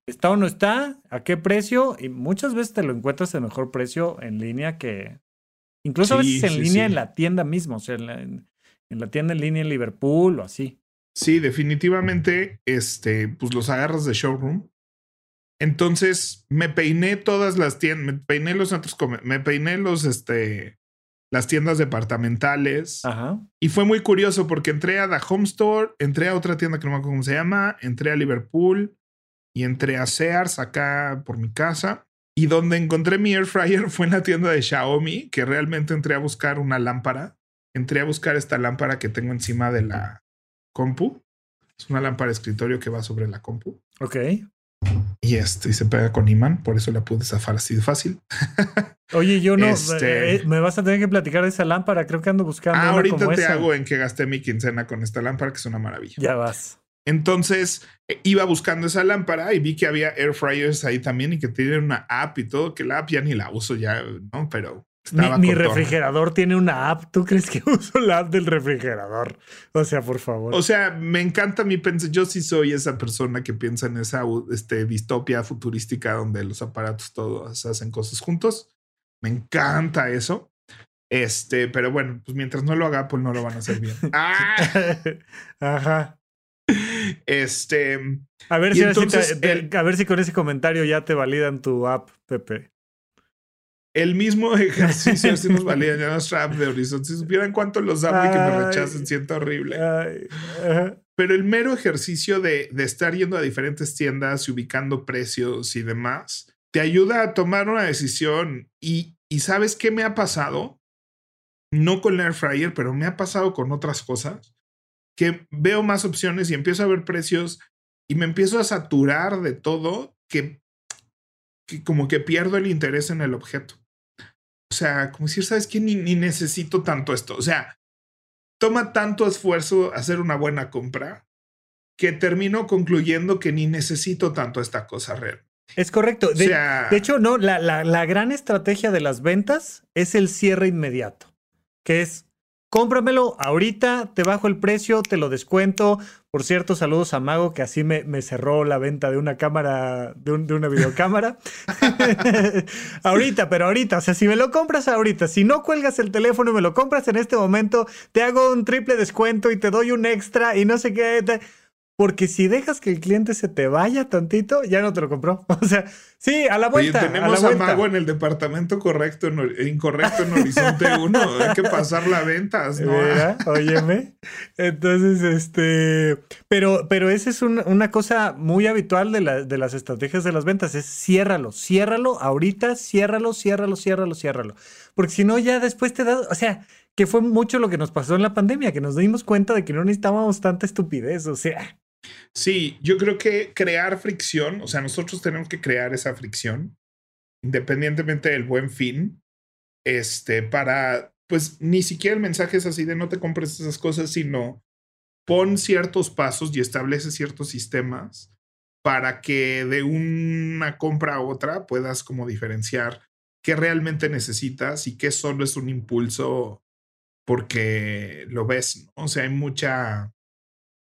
está o no está, a qué precio, y muchas veces te lo encuentras de mejor precio en línea que Incluso a veces en línea en la tienda misma, o sea, en la, tienda en línea en Liverpool o así. Sí, definitivamente, este, pues los agarras de showroom. Entonces me peiné todas las tiendas, me peiné los centros, me peiné los, este, las tiendas departamentales. Ajá. Y fue muy curioso porque entré a The Home Store, entré a otra tienda que no me acuerdo cómo se llama, entré a Liverpool y entré a Sears acá por mi casa Y donde encontré mi air fryer fue en la tienda de Xiaomi, que realmente entré a buscar una lámpara. Entré a buscar esta lámpara que tengo encima de la compu. Es una lámpara de escritorio que va sobre la compu. Ok. Y este, y se pega con imán, por eso la pude zafar así de fácil. [laughs] Oye, yo no, Este- eh, me vas a tener que platicar de esa lámpara, creo que ando buscando Ah, una ahorita como te esa. hago en que gasté mi quincena con esta lámpara, que es una maravilla. Ya vas. Entonces eh, iba buscando esa lámpara y vi que había air fryers ahí también y que tienen una app y todo, que la app ya ni la uso ya, ¿no? Pero Mi, refrigerador tiene una app. ¿Tú crees que [laughs] uso la app del refrigerador? O sea, por favor. O sea, me encanta mi pensamiento. Yo sí soy esa persona que piensa en esa este, distopia futurística donde los aparatos todos hacen cosas juntos. Me encanta eso. Este, pero bueno, pues mientras no lo haga, pues no lo van a hacer bien. [laughs] ¡Ah! Ajá. Este, A ver, si entonces te- el- te- a ver si con ese comentario ya te validan tu app, Pepe. el mismo [laughs] ejercicio si nos [laughs] valía ya nuestra app de Horizon. Si supieran cuánto los amo y que me rechacen, siento horrible. Ay, ajá. Pero el mero ejercicio de, de estar yendo a diferentes tiendas y ubicando precios y demás, te ayuda a tomar una decisión. Y, y ¿sabes qué me ha pasado? No con el air fryer, pero me ha pasado con otras cosas. Que veo más opciones y empiezo a ver precios y me empiezo a saturar de todo que, que como que pierdo el interés en el objeto. O sea, como decir, ¿sabes qué? Ni, ni necesito tanto esto. O sea, toma tanto esfuerzo hacer una buena compra que termino concluyendo que ni necesito tanto esta cosa real. Es correcto. O De, sea, de hecho, no, la, la- la gran estrategia de las ventas es el cierre inmediato, que es cómpramelo ahorita, te bajo el precio, te lo descuento. Por cierto, saludos a Mago, que así me, me cerró la venta de una cámara, de, un- de una videocámara. [laughs] ahorita, pero ahorita, o sea, si me lo compras ahorita, si no cuelgas el teléfono y me lo compras en este momento, te hago un triple descuento y te doy un extra y no sé qué. te- Porque si dejas que el cliente se te vaya tantito, ya no te lo compró. [laughs] O sea, sí, a la oye, vuelta. tenemos a, a, la vuelta. Mago en el departamento correcto, en incorrecto en Horizonte [laughs] 1. Hay que pasar la ventas, ¿no? Mira, [laughs] óyeme. Entonces, este, pero, pero esa es un- una cosa muy habitual de, la- de las estrategias de las ventas, es ciérralo, ciérralo ahorita, ciérralo, ciérralo, ciérralo, ciérralo. Porque si no, ya después te da, o sea, que fue mucho lo que nos pasó en la pandemia, que nos dimos cuenta de que no necesitábamos tanta estupidez, o sea, Sí, yo creo que crear fricción, o sea, nosotros tenemos que crear esa fricción, independientemente del buen fin, este, para, pues ni siquiera el mensaje es así de no te compres esas cosas, sino pon ciertos pasos y establece ciertos sistemas para que de una compra a otra puedas como diferenciar qué realmente necesitas y qué solo es un impulso porque lo ves, ¿no? O sea, hay mucha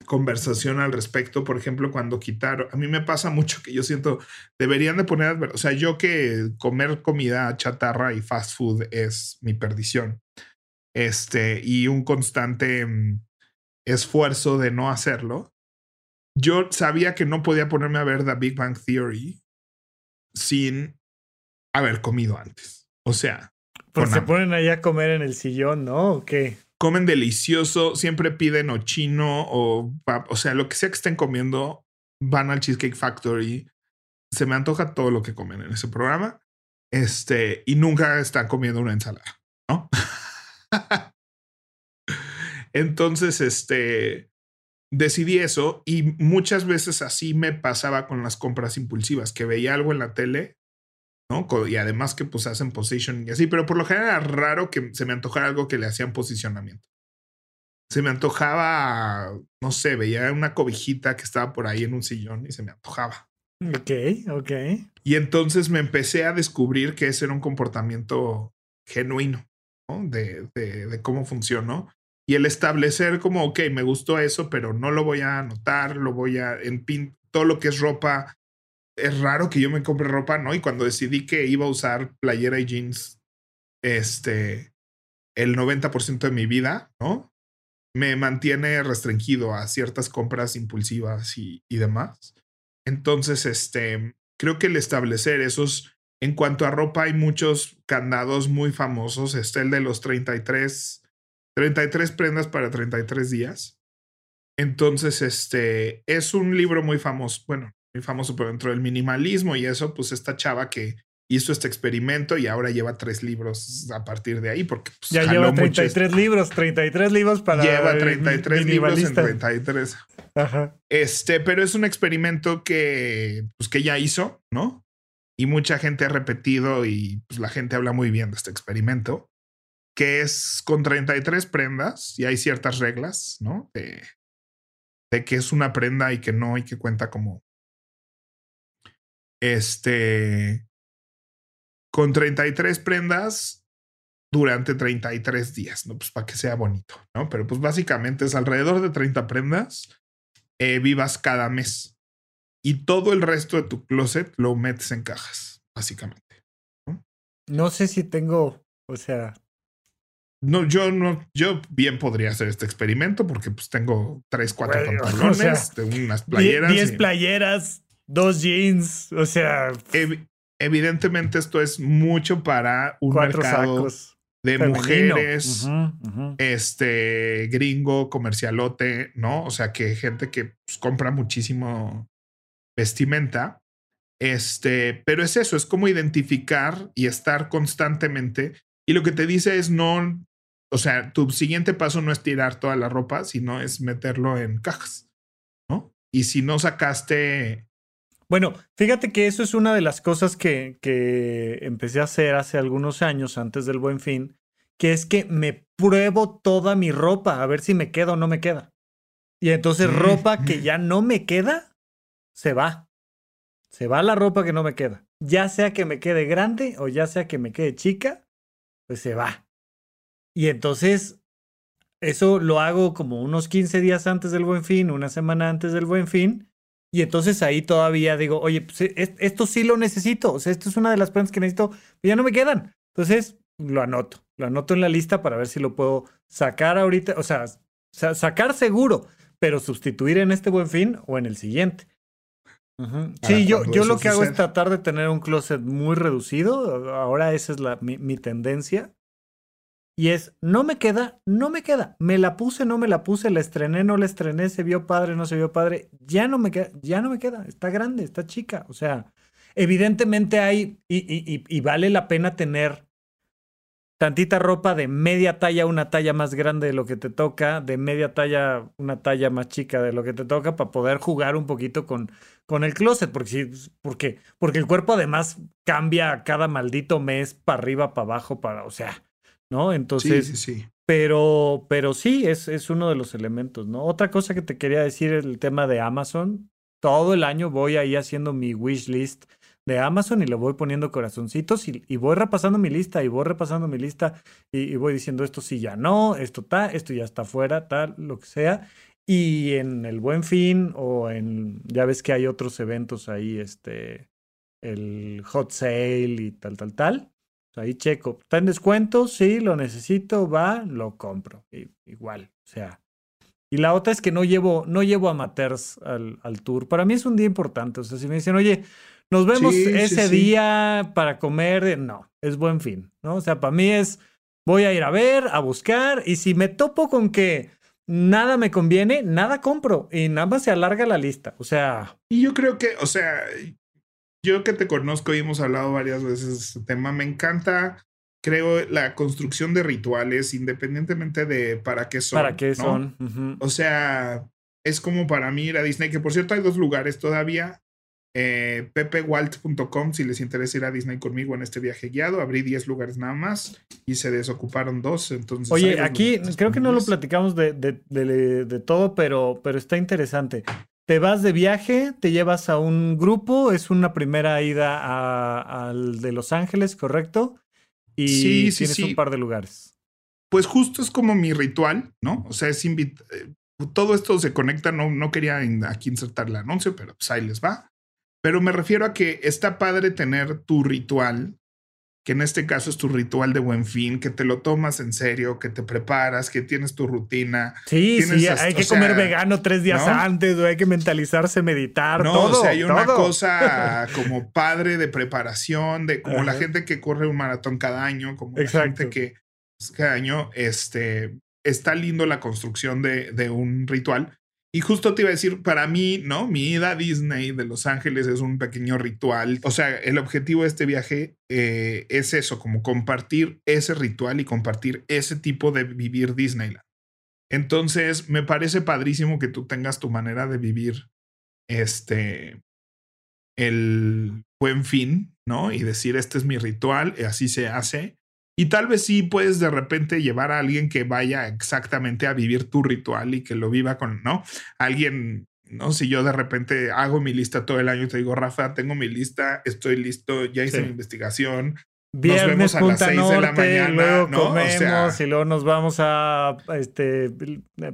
conversación al respecto, por ejemplo, cuando quitaron, a mí me pasa mucho que yo siento, deberían de poner, o sea, yo que comer comida chatarra y fast food es mi perdición, este, y un constante mm, esfuerzo de no hacerlo, yo sabía que no podía ponerme a ver The Big Bang Theory sin haber comido antes. O sea, pues se hambre. ponen ahí a comer en el sillón, ¿no? ¿O qué? Comen delicioso, siempre piden o chino o, o sea, lo que sea que estén comiendo, van al Cheesecake Factory. Se me antoja todo lo que comen en ese programa. Este, y nunca están comiendo una ensalada, ¿no? [laughs] Entonces, este, decidí eso y muchas veces así me pasaba con las compras impulsivas, que veía algo en la tele, Y además que pues hacen positioning y así, pero por lo general era raro que se me antojara algo que le hacían posicionamiento. Se me antojaba, no sé, veía una cobijita que estaba por ahí en un sillón y se me antojaba. Ok, ok. Y entonces me empecé a descubrir que ese era un comportamiento genuino, ¿no? De, de, de cómo funcionó. Y el establecer como, ok, me gustó eso, pero no lo voy a anotar, lo voy a, en pin, todo lo que es ropa, es raro que yo me compre ropa, ¿no? Y cuando decidí que iba a usar playera y jeans, este, el 90% de mi vida, ¿no? Me mantiene restringido a ciertas compras impulsivas y, y demás. Entonces, este, creo que el establecer esos, en cuanto a ropa, hay muchos candados muy famosos. Está el de los 33, 33 prendas para 33 días. Entonces, este, es un libro muy famoso, bueno, muy famoso, pero dentro del minimalismo y eso, pues esta chava que hizo este experimento y ahora lleva tres libros a partir de ahí, porque pues, ya lleva 33 libros, 33 libros para. Lleva 33 libros en 33. Ajá. Este, pero es un experimento que, pues, que ya hizo, ¿no? Y mucha gente ha repetido y pues, la gente habla muy bien de este experimento, que es con 33 prendas y hay ciertas reglas, ¿no? De, de que es una prenda y que no y que cuenta como este con 33 prendas durante 33 días, ¿no? Pues para que sea bonito, ¿no? Pero pues básicamente es alrededor de 30 prendas eh, vivas cada mes. Y todo el resto de tu closet lo metes en cajas, básicamente. No, no sé si tengo, o sea... No, yo no, yo bien podría hacer este experimento porque pues tengo tres, cuatro [laughs] pantalones, unas playeras. 10 playeras, dos jeans, o sea evidentemente esto es mucho para un mercado de mujeres, este gringo, comercialote, ¿no? O sea, que gente que pues, compra muchísimo vestimenta. Este, pero es eso, es como identificar y estar constantemente. Y lo que te dice es no, o sea, tu siguiente paso no es tirar toda la ropa, sino es meterlo en cajas, ¿no? Y si no sacaste bueno, fíjate que eso es una de las cosas que, que, empecé a hacer hace algunos años antes del buen fin, que es que me pruebo toda mi ropa a ver si me queda o no me queda. Y entonces ropa que ya [laughs] no me queda, se va. Se va la ropa que no me queda. Ya sea que me quede grande o ya sea que me quede chica, pues se va. Y entonces eso lo hago como unos 15 días antes del buen fin, una semana antes del buen fin y entonces ahí todavía digo, oye, pues e, esto sí lo necesito. O sea, esto es una de las prendas que necesito, pero ya no me quedan. Entonces lo anoto, lo anoto en la lista para ver si lo puedo sacar ahorita, o sea, sacar seguro, pero sustituir en este buen fin o en el siguiente. Sí, yo, yo lo que hago es tratar de tener un closet muy reducido. Ahora esa es la, mi, mi tendencia. Y es, no me queda, no me queda. Me la puse, no me la puse, la estrené, no la estrené, se vio padre, no se vio padre. Ya no me queda, ya no me queda. Está grande, está chica. O sea, evidentemente hay, y, vale la pena tener tantita ropa de media talla, una talla más grande de lo que te toca, de media talla, una talla más chica de lo que te toca, para poder jugar un poquito con, con el closet. Porque, porque, porque el cuerpo además cambia cada maldito mes para arriba, para abajo, para, o sea ¿no? Entonces, sí, sí, sí. Pero, pero sí, es, es uno de los elementos, ¿no? Otra cosa que te quería decir, el tema de Amazon. Todo el año voy ahí haciendo mi wish list de Amazon y le voy poniendo corazoncitos y, y, voy repasando mi lista y voy repasando mi lista y, voy diciendo esto sí ya no, esto está, esto ya está fuera, tal, lo que sea. Y en el buen fin o en, ya ves que hay otros eventos ahí, este, el hot sale y tal, tal, tal. Ahí checo. ¿Está en descuento? Sí, lo necesito, va, lo compro. igual, o sea. Y la otra es que no llevo, no llevo amateurs al, al tour. Para mí es un día importante. O sea, si me dicen, oye, nos vemos ese día para comer, no, es buen fin, ¿no? O sea, para mí es, voy a ir a ver, a buscar, y si me topo con que nada me conviene, nada compro, y nada más se alarga la lista, o sea... Y yo creo que, o sea, yo que te conozco y hemos hablado varias veces de este tema, me encanta, creo, la construcción de rituales, independientemente de para qué son. Para qué son. O sea, es como para mí ir a Disney, que por cierto hay dos lugares todavía. Eh, pepewalt.com si les interesa ir a Disney conmigo en este viaje guiado. Abrí 10 lugares nada más y se desocuparon dos. Entonces, Oye, aquí creo que no lo platicamos de, de, de, de, todo, pero, pero está interesante te vas de viaje, te llevas a un grupo, es una primera ida al de Los Ángeles, ¿correcto? Y sí, tienes un par de lugares. Pues justo es como mi ritual, ¿no? O sea, es invitar. Eh, todo esto se conecta, no, no quería aquí insertar el anuncio, pero pues ahí les va. Pero me refiero a que está padre tener tu ritual que en este caso es tu ritual de buen fin, que te lo tomas en serio, que te preparas, que tienes tu rutina. Sí, sí, hay que comer vegano tres días antes, o hay que mentalizarse, meditar, no, todo. O sea, hay una cosa [laughs] como padre de preparación, de como la gente que corre un maratón cada año, como la gente que pues, cada año, este, está lindo la construcción de, de un ritual. Y justo te iba a decir, para mí, ¿no? Mi ida a Disney de Los Ángeles es un pequeño ritual. O sea, el objetivo de este viaje eh, es eso, como compartir ese ritual y compartir ese tipo de vivir Disneyland. Entonces, me parece padrísimo que tú tengas tu manera de vivir este, el buen fin, ¿no? Y decir, este es mi ritual, y así se hace. Y tal vez sí puedes de repente llevar a alguien que vaya exactamente a vivir tu ritual y que lo viva con, ¿no? Alguien, ¿no? Si yo de repente hago mi lista todo el año y te digo, Rafa, tengo mi lista, estoy listo, ya hice mi investigación. Viernes, nos vemos a las 6 de la mañana. Luego comemos y luego nos vamos a este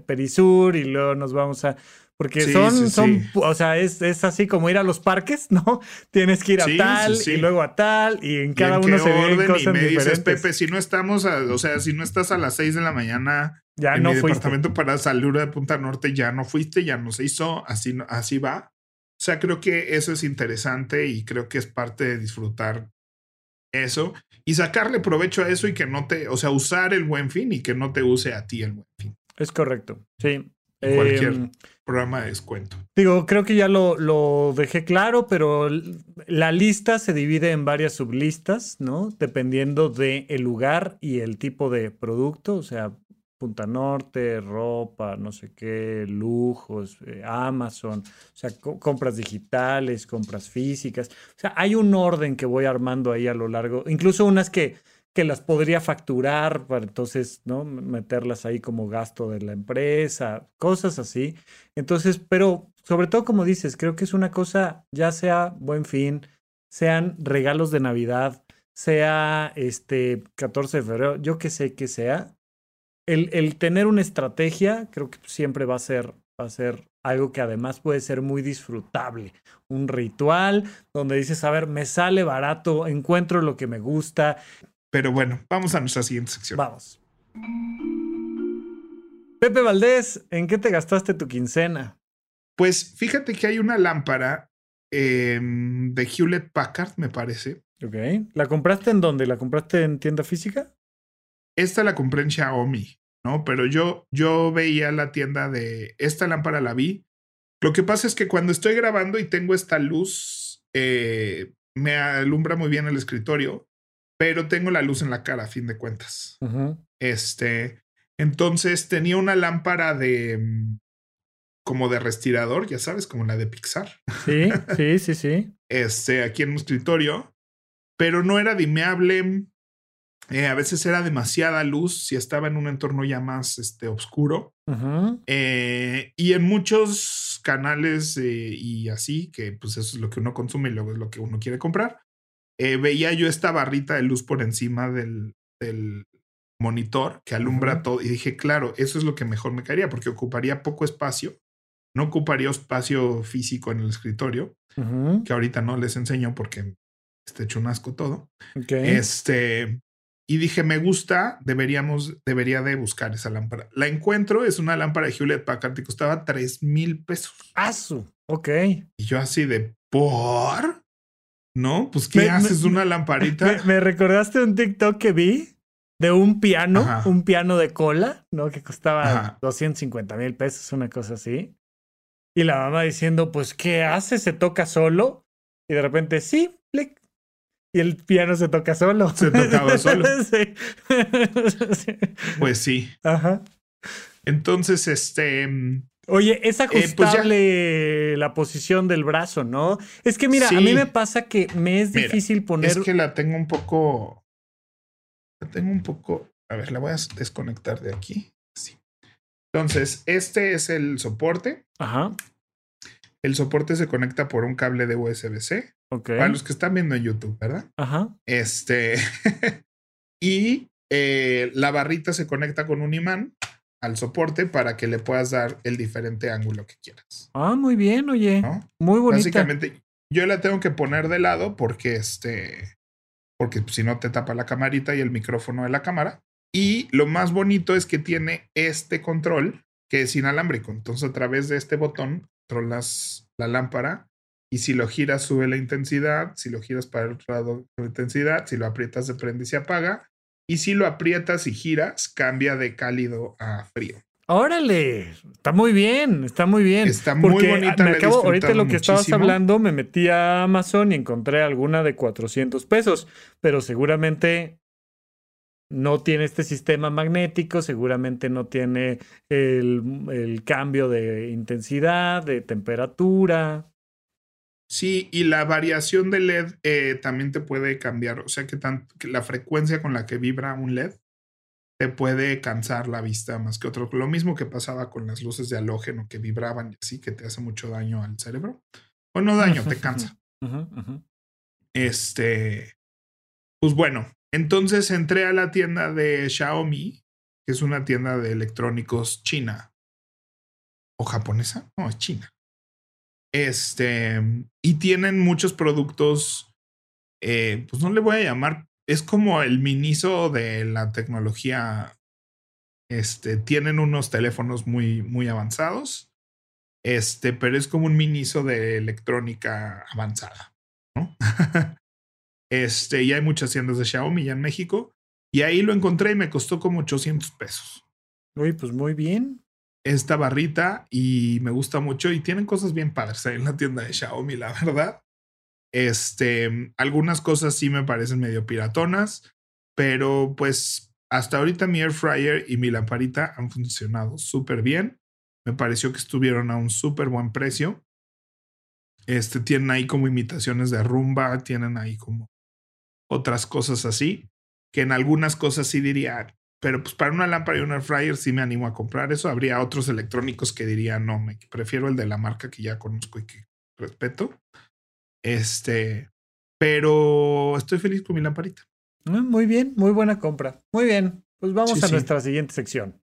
Perisur y luego nos vamos a porque son, son, o sea, es, es, así como ir a los parques, [laughs] ¿no? Tienes que ir a tal y luego a tal y en cada uno se ven cosas y me dices, Pepe, si no estamos, o sea, si no estás a las 6 de la mañana ya en no mi departamento para salir de Punta Norte, ya no fuiste, ya no se hizo, así, así va. O sea, creo que eso es interesante y creo que es parte de disfrutar eso y sacarle provecho a eso y que no te, o sea, usar el buen fin y que no te use a ti el buen fin. Es correcto, sí. Cualquier em, programa de descuento. Digo, creo que ya lo, lo, dejé claro, pero la lista se divide en varias sublistas, ¿no? Dependiendo del el lugar y el tipo de producto, o sea, Punta Norte, ropa, no sé qué, lujos, eh, Amazon, o sea, compras digitales, compras físicas. O sea, hay un orden que voy armando ahí a lo largo, incluso unas que que las podría facturar para entonces, ¿no? Meterlas ahí como gasto de la empresa, cosas así. Entonces, pero sobre todo como dices, creo que es una cosa, ya sea buen fin, sean regalos de Navidad, sea este 14 de febrero, yo que sé que sea, el, el, tener una estrategia creo que siempre va a ser, va a ser algo que además puede ser muy disfrutable. Un ritual donde dices, a ver, me sale barato, encuentro lo que me gusta, pero bueno, vamos a nuestra siguiente sección. Vamos. Pepe Valdés, ¿en qué te gastaste tu quincena? Pues fíjate que hay una lámpara em, de Hewlett Packard, me parece. Ok. ¿La compraste en dónde? ¿La compraste en tienda física? Esta la compré en Xiaomi, ¿no? Pero yo, yo veía la tienda de. Esta lámpara la vi. Lo que pasa es que cuando estoy grabando y tengo esta luz, eh, me alumbra muy bien el escritorio pero tengo la luz en la cara a fin de cuentas. Este, entonces tenía una lámpara de mm, como de respirador, ya sabes, como la de Pixar. Sí, [laughs] sí, sí, sí. Este, aquí en un escritorio, pero no era dimeable. Eh, a veces era demasiada luz si estaba en un entorno ya más este, oscuro. Eh, y en muchos canales eh, y así, que pues eso es lo que uno consume y luego es lo que uno quiere comprar, eh, veía yo esta barrita de luz por encima del, del monitor que alumbra todo y dije, claro, eso es lo que mejor me caería porque ocuparía poco espacio, no ocuparía espacio físico en el escritorio, que ahorita no les enseño porque está hecho un asco todo. Este, y dije, me gusta, deberíamos, debería de buscar esa lámpara. La encuentro, es una lámpara de Hewlett Packard que costaba 3 mil pesos. ¡Asu! Ok. Y yo así de, ¿por? ¿No? Pues, ¿qué haces? ¿Una lamparita? Me, recordaste un TikTok que vi de un piano, un piano de cola, ¿no? Que costaba 250 mil pesos, una cosa así. Y la mamá diciendo, pues, ¿qué hace? ¿Se toca solo? Y de repente, sí, clic. Y el piano se toca solo. Se tocaba [laughs] solo. Pues sí. Ajá. Entonces, este. Oye, es eh, pues ajustable la posición del brazo, ¿no? Es que mira, a mí me pasa que me es difícil poner. Es que la tengo un poco. La tengo un poco. A ver, la voy a desconectar de aquí. Sí. Entonces, este es el soporte. Ajá. El soporte se conecta por un cable de USB-C. Ok. Para los que están viendo en YouTube, ¿verdad? Ajá. Este. [laughs] y eh, la barrita se conecta con un imán al soporte para que le puedas dar el diferente ángulo que quieras. Ah, muy bien, oye. Muy bonita. Básicamente, yo la tengo que poner de lado porque este, porque si no te tapa la camarita y el micrófono de la cámara. Y lo más bonito es que tiene este control que es inalámbrico. Entonces, a través de este botón, controlas la lámpara y si lo giras, sube la intensidad. Si lo giras para el otro lado, la intensidad. Si lo aprietas, se prende y se apaga. Y si lo aprietas y giras, cambia de cálido a frío. Órale, está muy bien, está muy bien. Está muy Porque, bonita, Me he acabo, ahorita lo que estabas hablando, me metí a Amazon y encontré alguna de 400 pesos, pero seguramente no tiene este sistema magnético, seguramente no tiene el, el cambio de intensidad, de temperatura. Sí, y la variación de LED eh, también te puede cambiar. O sea que, tan- que la frecuencia con la que vibra un LED te puede cansar la vista más que otro. Lo mismo que pasaba con las luces de halógeno que vibraban y así que te hace mucho daño al cerebro. O no daño, te cansa. [laughs] Este, pues bueno, entonces entré a la tienda de Xiaomi, que es una tienda de electrónicos china. ¿O japonesa? No, es china. Este, y tienen muchos productos, eh, pues no le voy a llamar, es como el miniso de la tecnología. Este, tienen unos teléfonos muy, muy avanzados. Este, pero es como un miniso de electrónica avanzada. ¿no? [laughs] este, y hay muchas tiendas de Xiaomi ya en México. Y ahí lo encontré y me costó como 800 pesos. Uy, pues muy bien. Esta barrita y me gusta mucho y tienen cosas bien padres en la tienda de Xiaomi, la verdad. Este, algunas cosas sí me parecen medio piratonas, pero pues hasta ahorita mi air fryer y mi lamparita han funcionado súper bien. Me pareció que estuvieron a un súper buen precio. Este, tienen ahí como imitaciones de rumba, tienen ahí como otras cosas así, que en algunas cosas sí diría, pero pues para una lámpara y un air fryer sí me animo a comprar eso. Habría otros electrónicos que dirían, no, me prefiero el de la marca que ya conozco y que respeto. Este, pero estoy feliz con mi lamparita. Ah, Muy bien, muy buena compra. Muy bien, pues vamos Sí, a sí. nuestra siguiente sección.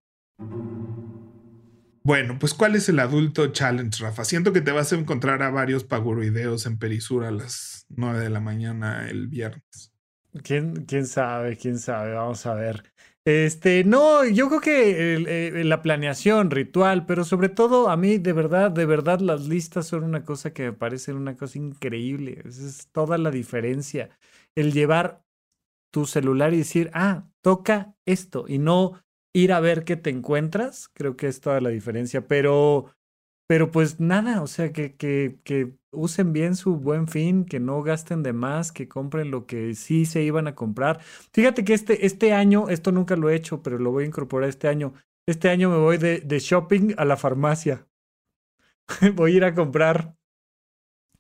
Bueno, pues ¿cuál es el adulto challenge, Rafa? Siento que te vas a encontrar a varios paguroideos en Perisur a las 9 de la mañana el viernes. ¿Quién, quién sabe? ¿Quién sabe? Vamos a ver. Este, no, yo creo que el- la planeación, ritual, pero sobre todo a mí, de verdad, de verdad, las listas son una cosa que me parece una cosa increíble. Esa es toda la diferencia. El llevar tu celular y decir, ah, toca esto, y no ir a ver qué te encuentras, creo que es toda la diferencia. Pero, pero pues nada, o sea, que, que, que usen bien su buen fin, que no gasten de más, que compren lo que sí se iban a comprar. Fíjate que este, este año, esto nunca lo he hecho, pero lo voy a incorporar este año. Este año me voy de, de shopping a la farmacia. [laughs] voy a ir a comprar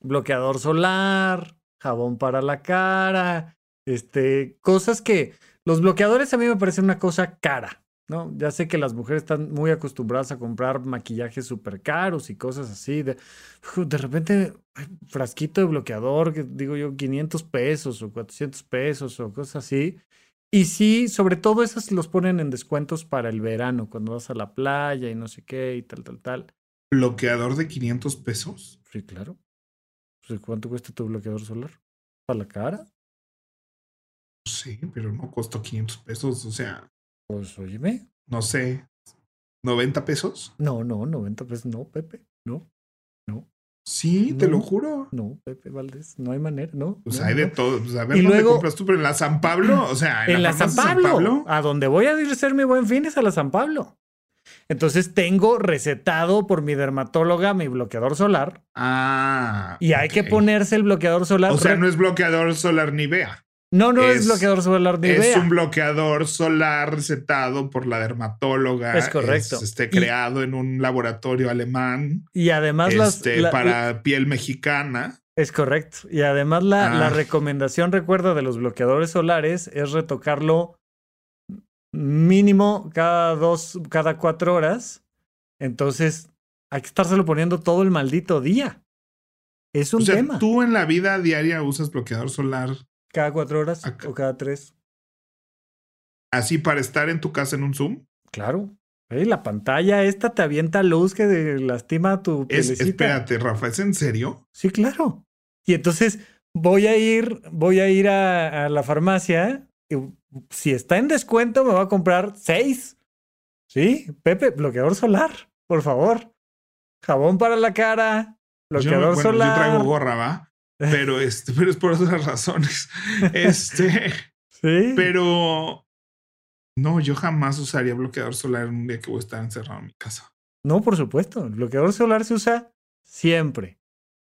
bloqueador solar, jabón para la cara, este, cosas que los bloqueadores a mí me parecen una cosa cara. ¿No? Ya sé que las mujeres están muy acostumbradas a comprar maquillajes súper caros y cosas así. De, de repente, frasquito de bloqueador, que digo yo, 500 pesos o 400 pesos o cosas así. Y sí, sobre todo esos los ponen en descuentos para el verano, cuando vas a la playa y no sé qué y tal, tal, tal. ¿Bloqueador de 500 pesos? Sí, claro. ¿Cuánto cuesta tu bloqueador solar? ¿Para la cara? Sí, pero no costó 500 pesos. O sea, Pues óyeme. no sé, 90 pesos. No, no, 90 pesos. No, Pepe. No, Sí, te lo No. juro. no, Pepe Valdés. No hay manera, no. Pues no, hay de no. todo. Pues a ver, Y ¿dónde luego- compras tú? Pero en la San Pablo, o sea, En la San Pablo, A donde voy a ir a hacer mi buen fin es a la San Pablo. Entonces tengo recetado por mi dermatóloga mi bloqueador solar Ah. y hay que ponerse el bloqueador solar. O sea, no es bloqueador solar Nivea. No, no es, es- bloqueador solar Es un bloqueador solar recetado por la dermatóloga. Es correcto. Es, este, Y- creado en un laboratorio alemán Y además las, este, la- para piel mexicana. Es correcto. Y además la, la Ah. recomendación, recuerda, de los bloqueadores solares es retocarlo mínimo cada dos, cada cuatro horas. Entonces, hay que estárselo poniendo todo el maldito día. Es un o sea, tema. tú en la vida diaria usas bloqueador solar Cada cuatro horas Acá. o cada tres. así para estar en tu casa en un Zoom. Claro. La pantalla esta te avienta luz que lastima tu Es, espérate, Rafa, ¿es en serio? Sí, claro. Y entonces voy a ir, voy a ir a, a la farmacia. Y si está en descuento, me voy a comprar seis. Sí, Pepe, bloqueador solar, por favor. Jabón para la cara, Yo, bloqueador bueno, solar. yo traigo gorra, ¿va? Pero, [laughs] este, pero es por otras razones. Este, [laughs] Sí. pero No, yo jamás usaría bloqueador solar en un día que voy a estar encerrado en mi casa. No, por supuesto. El bloqueador solar se usa siempre.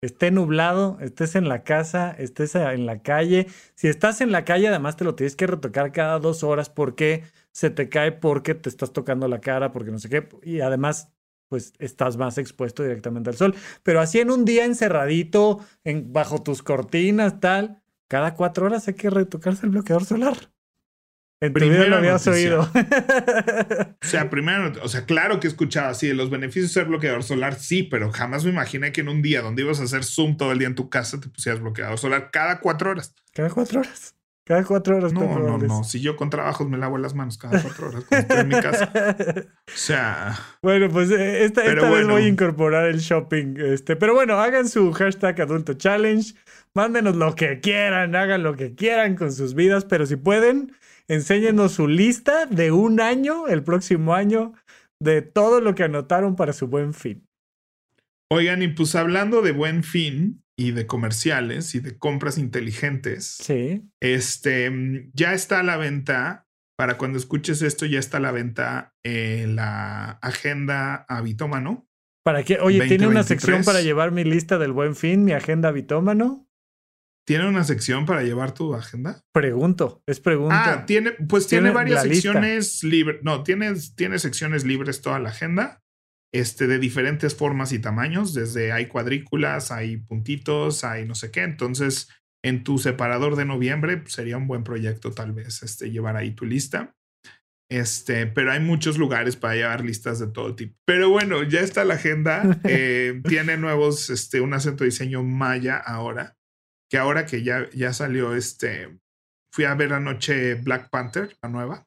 Esté nublado, estés en la casa, estés en la calle. Si estás en la calle, además te lo tienes que retocar cada dos horas porque se te cae, porque te estás tocando la cara, porque no sé qué. Y además, pues estás más expuesto directamente al sol. Pero así en un día encerradito, en, bajo tus cortinas, tal, cada cuatro horas hay que retocarse el bloqueador solar. En tu vida lo habías oído. [laughs] o sea, primero, o sea, claro que he escuchado así de los beneficios de ser bloqueador solar, sí, pero jamás me imaginé que en un día donde ibas a hacer Zoom todo el día en tu casa te pusieras bloqueador solar cada cuatro horas. Cada cuatro horas. Cada cuatro horas. No, no, no. Si yo con trabajos me lavo las manos cada cuatro horas cuando estoy en mi casa. [laughs] O sea. Bueno, pues eh, esta, vez voy a incorporar el shopping. Este, pero bueno, hagan su hashtag adulto challenge. Mándenos lo que quieran, hagan lo que quieran con sus vidas, pero si pueden, enséñenos su lista de un año, el próximo año, de todo lo que anotaron para su buen fin. Oigan, y pues hablando de buen fin y de comerciales y de compras inteligentes, sí. este ya está a la venta. Para cuando escuches esto, ya está a la venta eh, la agenda habitómano. ¿Para qué? Oye, ¿tiene una sección para llevar mi lista del buen fin, mi agenda habitómano? ¿Tiene una sección para llevar tu agenda? Pregunto, es pregunta. Ah, tiene, pues tiene, varias secciones libres. No, tiene, tiene secciones libres toda la agenda. Este, de diferentes formas y tamaños. Desde hay cuadrículas, hay puntitos, hay no sé qué. Entonces, en tu separador de noviembre pues, sería un buen proyecto, tal vez, este, llevar ahí tu lista. Este, pero hay muchos lugares para llevar listas de todo tipo. Pero bueno, ya está la agenda. [laughs] Eh, tiene nuevos, este, un acento de diseño maya ahora que ahora que ya, ya salió este, fui a ver anoche Black Panther, la nueva.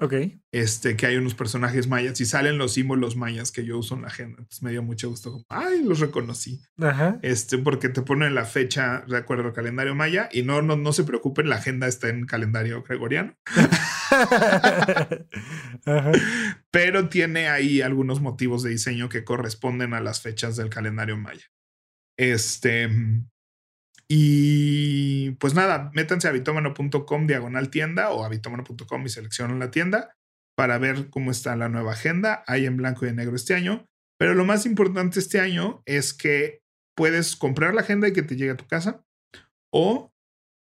Ok. Este, que hay unos personajes mayas y salen los símbolos mayas que yo uso en la agenda. Entonces me dio mucho gusto. Ay, los reconocí. Ajá. Este, porque te ponen la fecha de acuerdo al calendario maya y no, no, no se preocupen, la agenda está en calendario gregoriano. [laughs] Ajá. Pero tiene ahí algunos motivos de diseño que corresponden a las fechas del calendario maya. Este, y pues nada, métanse a bitomano.com diagonal tienda o a y seleccionan la tienda para ver cómo está la nueva agenda. Hay en blanco y en negro este año. Pero lo más importante este año es que puedes comprar la agenda y que te llegue a tu casa o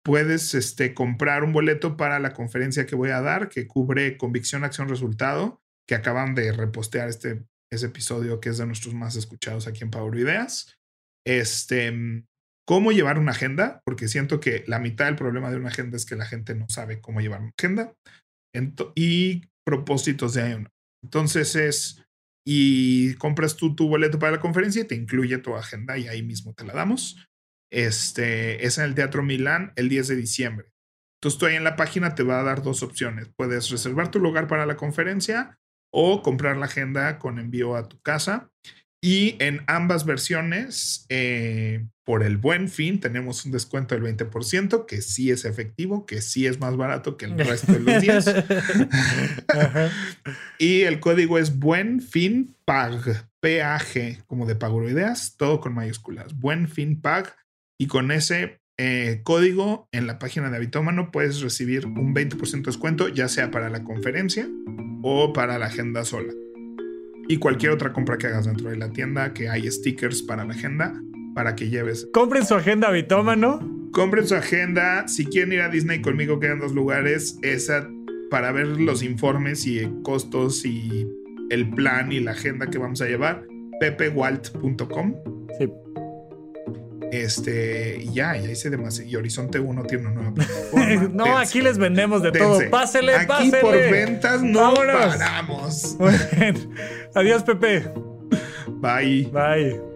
puedes este, comprar un boleto para la conferencia que voy a dar que cubre convicción, acción, resultado, que acaban de repostear este ese episodio que es de nuestros más escuchados aquí en Power Ideas. Este, cómo llevar una agenda, porque siento que la mitad del problema de una agenda es que la gente no sabe cómo llevar una agenda y propósitos de año. Entonces es, y compras tú tu boleto para la conferencia y te incluye tu agenda y ahí mismo te la damos. Este es en el Teatro Milán el 10 de diciembre. Entonces tú ahí en la página te va a dar dos opciones. Puedes reservar tu lugar para la conferencia o comprar la agenda con envío a tu casa. Y en ambas versiones, eh, por el buen fin, tenemos un descuento del 20%, que sí es efectivo, que sí es más barato que el resto de los días. [laughs] [laughs] y el código es buen fin pag, P-A-G, como de pago ideas, todo con mayúsculas. Buen fin pag. Y con ese eh, código en la página de Habitómano puedes recibir un 20% de descuento, ya sea para la conferencia o para la agenda sola y cualquier otra compra que hagas dentro de la tienda, que hay stickers para la agenda, para que lleves. Compren su agenda bitómano. Compren su agenda. Si quieren ir a Disney conmigo, quedan dos lugares. Esa para ver los informes y costos y el plan y la agenda que vamos a llevar. pepewalt.com. Sí. Este, y ya, ya hice demasiado. Y Horizonte 1 tiene una nueva [laughs] plataforma. no, aquí les vendemos de todo. Pásele, aquí por ventas no paramos. [laughs] Adiós, Pepe. Bye. Bye.